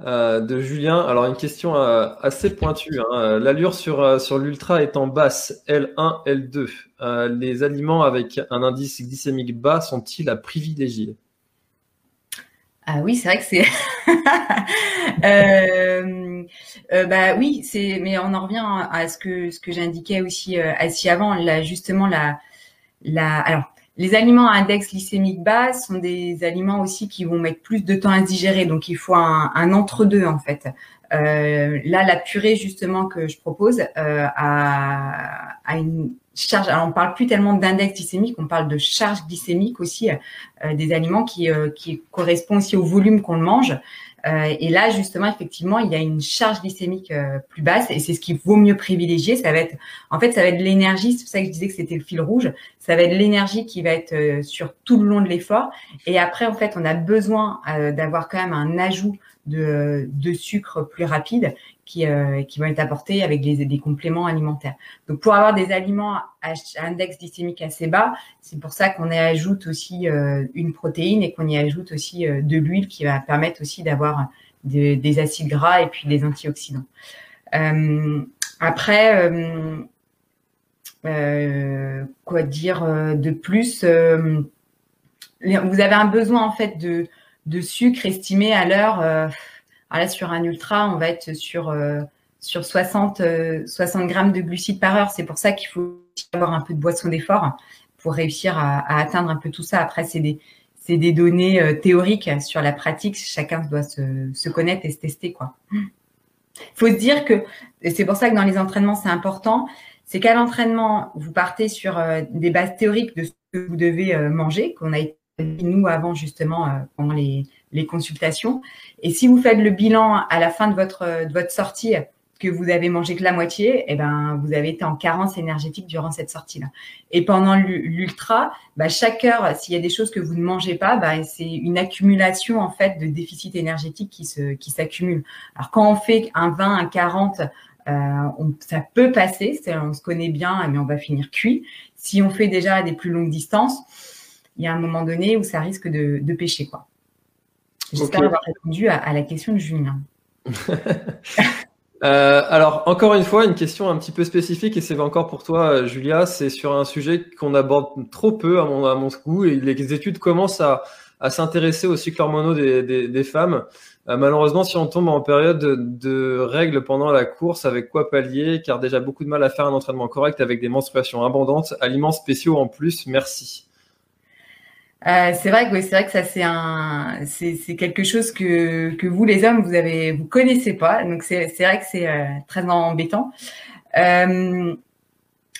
Euh, de Julien. Alors une question assez pointue. Hein. L'allure sur, sur l'ultra étant basse, L1, L2, les aliments avec un indice glycémique bas sont-ils à privilégier? Ah oui, c'est vrai que c'est. euh, euh, bah oui, c'est. Mais on en revient à ce que ce que j'indiquais aussi euh, avant. Là, justement, la la. Alors, les aliments à index glycémique bas sont des aliments aussi qui vont mettre plus de temps à digérer. Donc, il faut un, entre-deux en fait. Euh, là, la purée justement que je propose euh, a, une charge. Alors, on parle plus tellement d'index glycémique, on parle de charge glycémique aussi euh, des aliments qui, qui correspond aussi au volume qu'on mange. Euh, et là, justement, effectivement, il y a une charge glycémique plus basse et c'est ce qu'il vaut mieux privilégier. Ça va être, en fait, ça va être l'énergie. C'est pour ça que je disais que c'était le fil rouge. Ça va être l'énergie qui va être sur tout le long de l'effort. Et après, en fait, on a besoin d'avoir quand même un ajout de sucre plus rapide qui, euh, qui vont être apportés avec des, compléments alimentaires. Donc, pour avoir des aliments à index glycémique assez bas, c'est pour ça qu'on y ajoute aussi euh, une protéine et qu'on y ajoute aussi euh, de l'huile qui va permettre aussi d'avoir des acides gras et puis des antioxydants. Après, quoi dire de plus Vous avez un besoin en fait de sucre estimé à l'heure Alors là, sur un ultra, on va être sur, sur 60, 60 grammes de glucides par heure. C'est pour ça qu'il faut avoir un peu de boisson d'effort pour réussir à, atteindre un peu tout ça. Après, c'est des, données théoriques sur la pratique. Chacun doit se, se connaître et se tester, quoi. Il faut se dire que, c'est pour ça que dans les entraînements, c'est important, c'est qu'à l'entraînement, vous partez sur euh, des bases théoriques de ce que vous devez euh, manger, qu'on a été nous avant justement euh, pendant les, les, consultations. Et si vous faites le bilan à la fin de votre, de votre sortie que vous avez mangé que la moitié, eh ben, vous avez été en carence énergétique durant cette sortie-là. Et pendant l'ultra, bah, chaque heure, s'il y a des choses que vous ne mangez pas, bah, c'est une accumulation en fait de déficit énergétique qui se qui s'accumule. Alors quand on fait un 20, un 40, euh, on, ça peut passer, on se connaît bien, mais on va finir cuit. Si on fait déjà des plus longues distances, il y a un moment donné où ça risque de, de pêcher quoi. J'espère avoir répondu à, à la question de Julien. Euh, alors, encore une fois, une question un petit peu spécifique, et c'est encore pour toi, euh, Julia, c'est sur un sujet qu'on aborde trop peu à mon, à mon goût, et les études commencent à, à s'intéresser aux cycles hormonaux des, des, des femmes. Euh, malheureusement, si on tombe en période de, de, règles pendant la course, avec quoi pallier Car déjà beaucoup de mal à faire un entraînement correct avec des menstruations abondantes, aliments spéciaux en plus, merci. Euh, c'est vrai que c'est vrai que ça c'est un c'est quelque chose que que vous les hommes vous avez vous connaissez pas. Donc c'est vrai que c'est euh, très embêtant. Euh,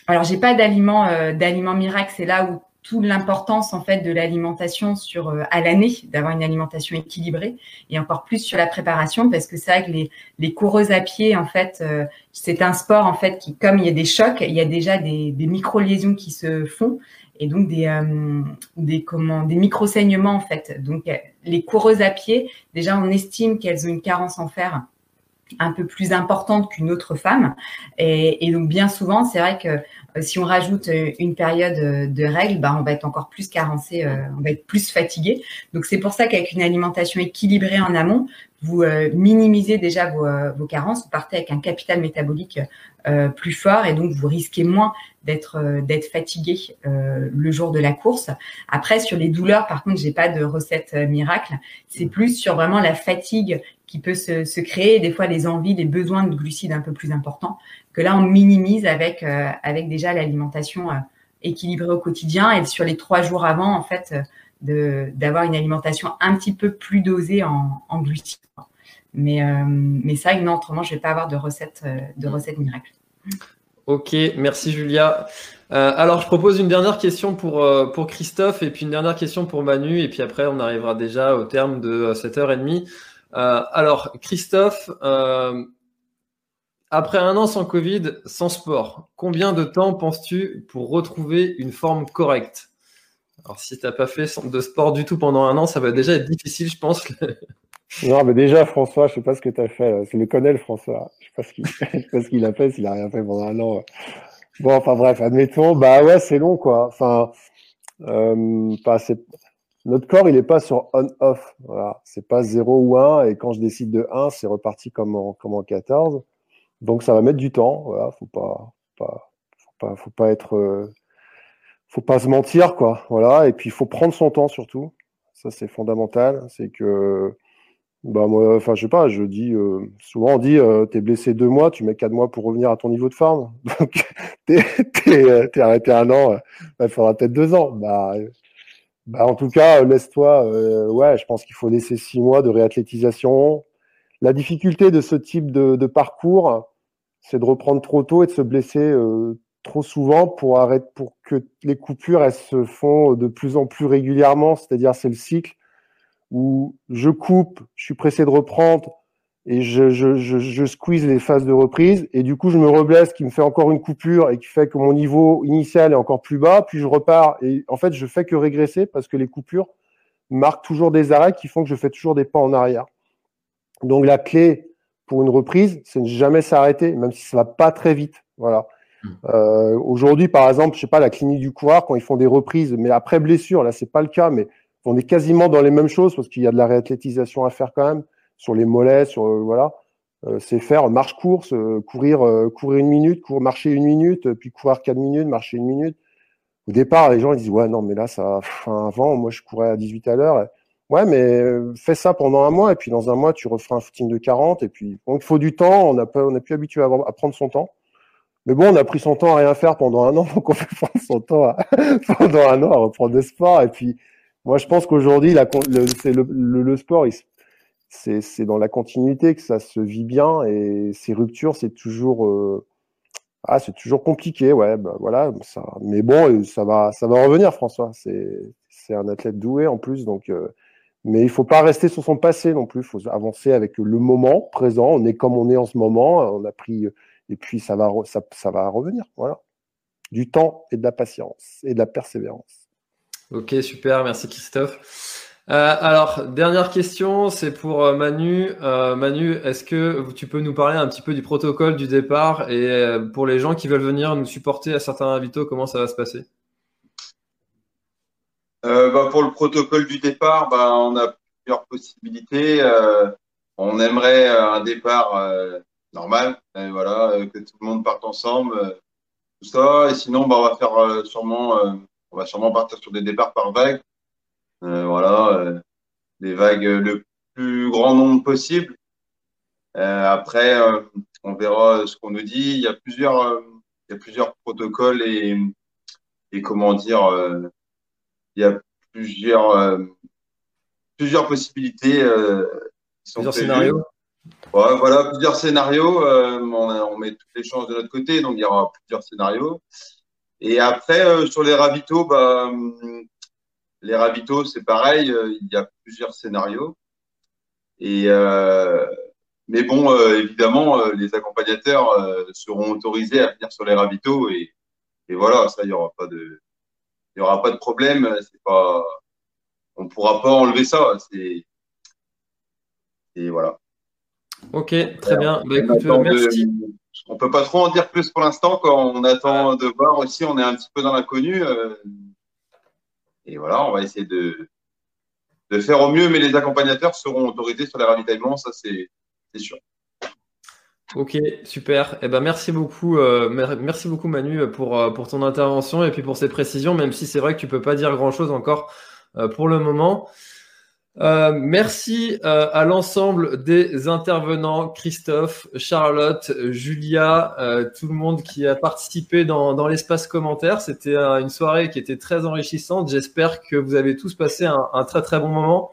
alors j'ai pas d'aliments euh, d'aliments miracle. C'est là où toute l'importance en fait de l'alimentation sur euh, à l'année d'avoir une alimentation équilibrée et encore plus sur la préparation. Parce que c'est vrai que les les coureuses à pied en fait c'est un sport en fait qui comme il y a des chocs il y a déjà des des micro liaisons qui se font et donc des euh, des comment des micro saignements en fait. Donc les coureuses à pied, déjà on estime qu'elles ont une carence en fer un peu plus importante qu'une autre femme. Et, donc bien souvent, c'est vrai que euh, si on rajoute euh, une période de règles, bah, on va être encore plus carencé, on va être plus fatigué. Donc c'est pour ça qu'avec une alimentation équilibrée en amont, vous minimisez déjà vos, vos, carences, vous partez avec un capital métabolique euh, plus fort et donc vous risquez moins d'être euh, fatigué euh, le jour de la course. Après sur les douleurs, par contre, j'ai pas de recette miracle. C'est plus sur vraiment la fatigue qui peut se, créer, des fois les envies, les besoins de glucides un peu plus importants que là on minimise avec avec déjà l'alimentation équilibrée au quotidien et sur les trois jours avant en fait d'avoir une alimentation un petit peu plus dosée en, en glucides. Mais, euh, mais ça, non, autrement, je vais pas avoir de recette, euh, de recette miracle. Ok, merci Julia. Euh, alors, je propose une dernière question pour, pour Christophe et puis une dernière question pour Manu. Et puis après, on arrivera déjà au terme de cette heure et demie. alors, Christophe, après un an sans Covid, sans sport, combien de temps penses-tu pour retrouver une forme correcte? Alors, si tu n'as pas fait de sport du tout pendant un an, ça va déjà être difficile, je pense. Non, mais déjà, François, je sais pas ce que tu as fait. C'est le connaît, François. Je qu'il, sais pas ce qu'il a fait, s'il a rien fait pendant un an. Bon, enfin bref, admettons. Bah ouais, c'est long, quoi. Enfin, euh, notre corps, il est pas sur on-off. Voilà. C'est pas 0 ou 1. Et quand je décide de 1, c'est reparti comme en, comme en 14. Donc, ça va mettre du temps. Voilà. Faut pas, faut pas, faut pas être, euh, pas se mentir, quoi. Voilà. Et puis, il faut prendre son temps, surtout. Ça, c'est fondamental. C'est que, bah moi, enfin je sais pas, je dis euh, souvent on dit euh, t'es blessé deux mois, tu mets quatre mois pour revenir à ton niveau de forme. Donc t'es euh, t'es arrêté un an, il faudra peut-être deux ans. Bah, bah en tout cas laisse-toi, ouais, je pense qu'il faut laisser six mois de réathlétisation. La difficulté de ce type de parcours, c'est de reprendre trop tôt et de se blesser trop souvent pour arrêter, pour que les coupures elles se font de plus en plus régulièrement. C'est-à-dire c'est le cycle où je coupe, je suis pressé de reprendre et je, je, squeeze les phases de reprise et du coup je me reblesse, qui me fait encore une coupure et qui fait que mon niveau initial est encore plus bas, puis je repars et en fait je fais que régresser parce que les coupures marquent toujours des arrêts qui font que je fais toujours des pas en arrière. Donc la clé pour une reprise, c'est ne jamais s'arrêter, même si ça va pas très vite. Voilà. Euh, Aujourd'hui, par exemple, je sais pas, la clinique du coureur, quand ils font des reprises, mais après blessure, là c'est pas le cas, mais on est quasiment dans les mêmes choses parce qu'il y a de la réathlétisation à faire quand même sur les mollets, sur euh, voilà. Euh, c'est faire marche course, euh, courir courir une minute, courir marcher une minute, puis courir quatre minutes, marcher une minute. Au départ, les gens ils disent ouais non mais là ça enfin, avant moi je courais à 18 à l'heure Ouais, mais fais ça pendant un mois et puis dans un mois, tu referas un footing de 40 et puis donc il faut du temps. On n'a on est plus habitué à, prendre son temps. Mais bon, on a pris son temps à rien faire pendant un an, donc on fait prendre son temps pendant un an à reprendre le sport. Et puis, moi, je pense qu'aujourd'hui, le, le, sport, c'est dans la continuité que ça se vit bien et ces ruptures, c'est toujours, euh, ah, c'est toujours compliqué, ouais, bah, voilà. Ça, mais bon, ça va, ça va revenir, François. C'est un athlète doué en plus, donc. Euh, mais il faut pas rester sur son passé non plus. Il faut avancer avec le moment présent. On est comme on est en ce moment. On a pris et puis ça va, ça, ça va revenir. Voilà. Du temps et de la patience et de la persévérance. Ok, super. Merci Christophe. Euh, alors, dernière question, c'est pour euh, Manu. Euh, Manu, est-ce que tu peux nous parler un petit peu du protocole du départ et euh, pour les gens qui veulent venir nous supporter à certains invitos, comment ça va se passer? Euh, bah, pour le protocole du départ, bah, on a plusieurs possibilités. Euh, on aimerait un départ euh, normal, voilà, que tout le monde parte ensemble, tout ça. Et sinon, bah, on va faire sûrement, on va sûrement partir sur des départs par vague. voilà, des vagues le plus grand nombre possible. après, on verra ce qu'on nous dit. Il y a plusieurs, il y a plusieurs protocoles et, et comment dire il y a plusieurs, euh, plusieurs possibilités. Euh, plusieurs scénarios Voilà, plusieurs scénarios. Euh, on, met toutes les chances de notre côté, donc il y aura plusieurs scénarios. Et après, sur les ravitaux, bah, les ravitaux, c'est pareil, il y a plusieurs scénarios. Et mais bon, évidemment, les accompagnateurs seront autorisés à venir sur les ravitaux et, et voilà, ça, il n'y aura pas de, il n'y aura pas de problème. C'est pas, on pourra pas enlever ça. Et voilà. Ok, très bien. Bah, écoute, merci. on peut pas trop en dire plus pour l'instant. On attend de voir aussi, on est un petit peu dans l'inconnu. Euh, et voilà, on va essayer de, de faire au mieux, mais les accompagnateurs seront autorisés sur les ravitaillements, ça c'est sûr. Ok, super. Eh ben merci beaucoup, euh, merci beaucoup Manu pour euh, pour ton intervention et puis pour ces précisions, même si c'est vrai que tu peux pas dire grand chose encore euh, pour le moment. Merci à l'ensemble des intervenants, Christophe, Charlotte, Julia, tout le monde qui a participé dans, dans l'espace commentaire. C'était une soirée qui était très enrichissante. J'espère que vous avez tous passé un, un très très bon moment.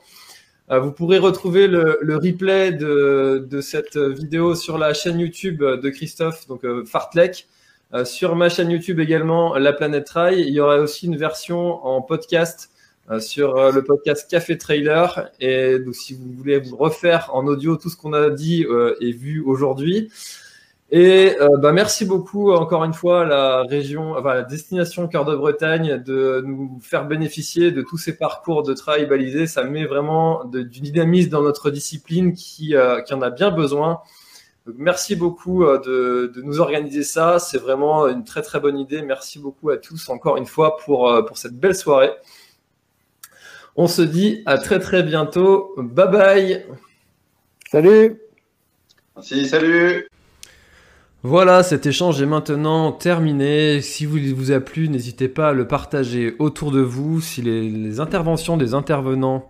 Euh, vous pourrez retrouver le, replay de, cette vidéo sur la chaîne YouTube de Christophe, donc euh, Fartlek. Euh, sur ma chaîne YouTube également, La Planète Trail. Il y aura aussi une version en podcast sur le podcast Café Trailer. Et donc, si vous voulez vous refaire en audio tout ce qu'on a dit et vu aujourd'hui, et euh, bah, merci beaucoup encore une fois à la région, enfin la destination Cœur de Bretagne de nous faire bénéficier de tous ces parcours de trail balisés. Ça met vraiment de, du dynamisme dans notre discipline qui, euh, qui en a bien besoin. Merci beaucoup euh, de, de, nous organiser ça. C'est vraiment une très très bonne idée. Merci beaucoup à tous encore une fois pour, pour cette belle soirée. On se dit à très très bientôt. Bye bye. Salut. Merci, salut. Voilà, cet échange est maintenant terminé. Si vous vous a plu, n'hésitez pas à le partager autour de vous. Si les, interventions des intervenants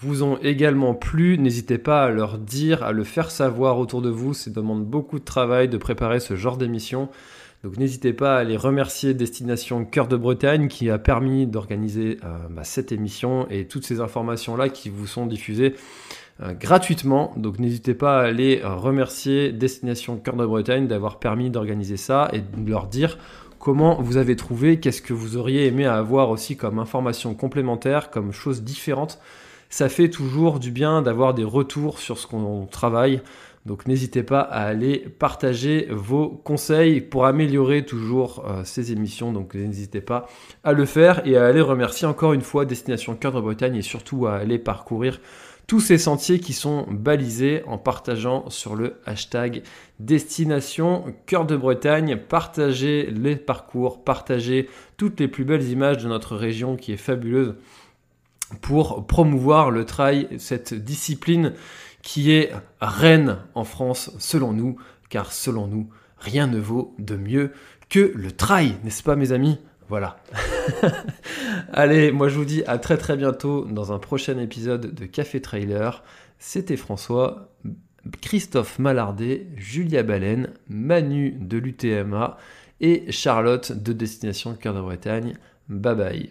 vous ont également plu, n'hésitez pas à leur dire, à le faire savoir autour de vous. Ça demande beaucoup de travail de préparer ce genre d'émission. Donc n'hésitez pas à les remercier Destination Cœur de Bretagne qui a permis d'organiser euh, bah, cette émission et toutes ces informations-là qui vous sont diffusées euh, gratuitement. Donc n'hésitez pas à aller euh, remercier Destination Cœur de Bretagne d'avoir permis d'organiser ça et de leur dire comment vous avez trouvé, qu'est-ce que vous auriez aimé avoir aussi comme information complémentaire, comme chose différente. Ça fait toujours du bien d'avoir des retours sur ce qu'on travaille. Donc n'hésitez pas à aller partager vos conseils pour améliorer toujours euh, ces émissions. Donc n'hésitez pas à le faire et à aller remercier encore une fois Destination Cœur de Bretagne et surtout à aller parcourir tous ces sentiers qui sont balisés en partageant sur le hashtag destination cœur de Bretagne. Partagez les parcours, partagez toutes les plus belles images de notre région qui est fabuleuse pour promouvoir le trail, cette discipline qui est reine en France selon nous, car selon nous, rien ne vaut de mieux que le trail, n'est-ce pas mes amis? Voilà. Allez, moi je vous dis à très très bientôt dans un prochain épisode de Café Trailer. C'était François, Christophe Mallardet, Julia Baleine, Manu de l'UTMA et Charlotte de Destination Cœur de Bretagne. Bye bye.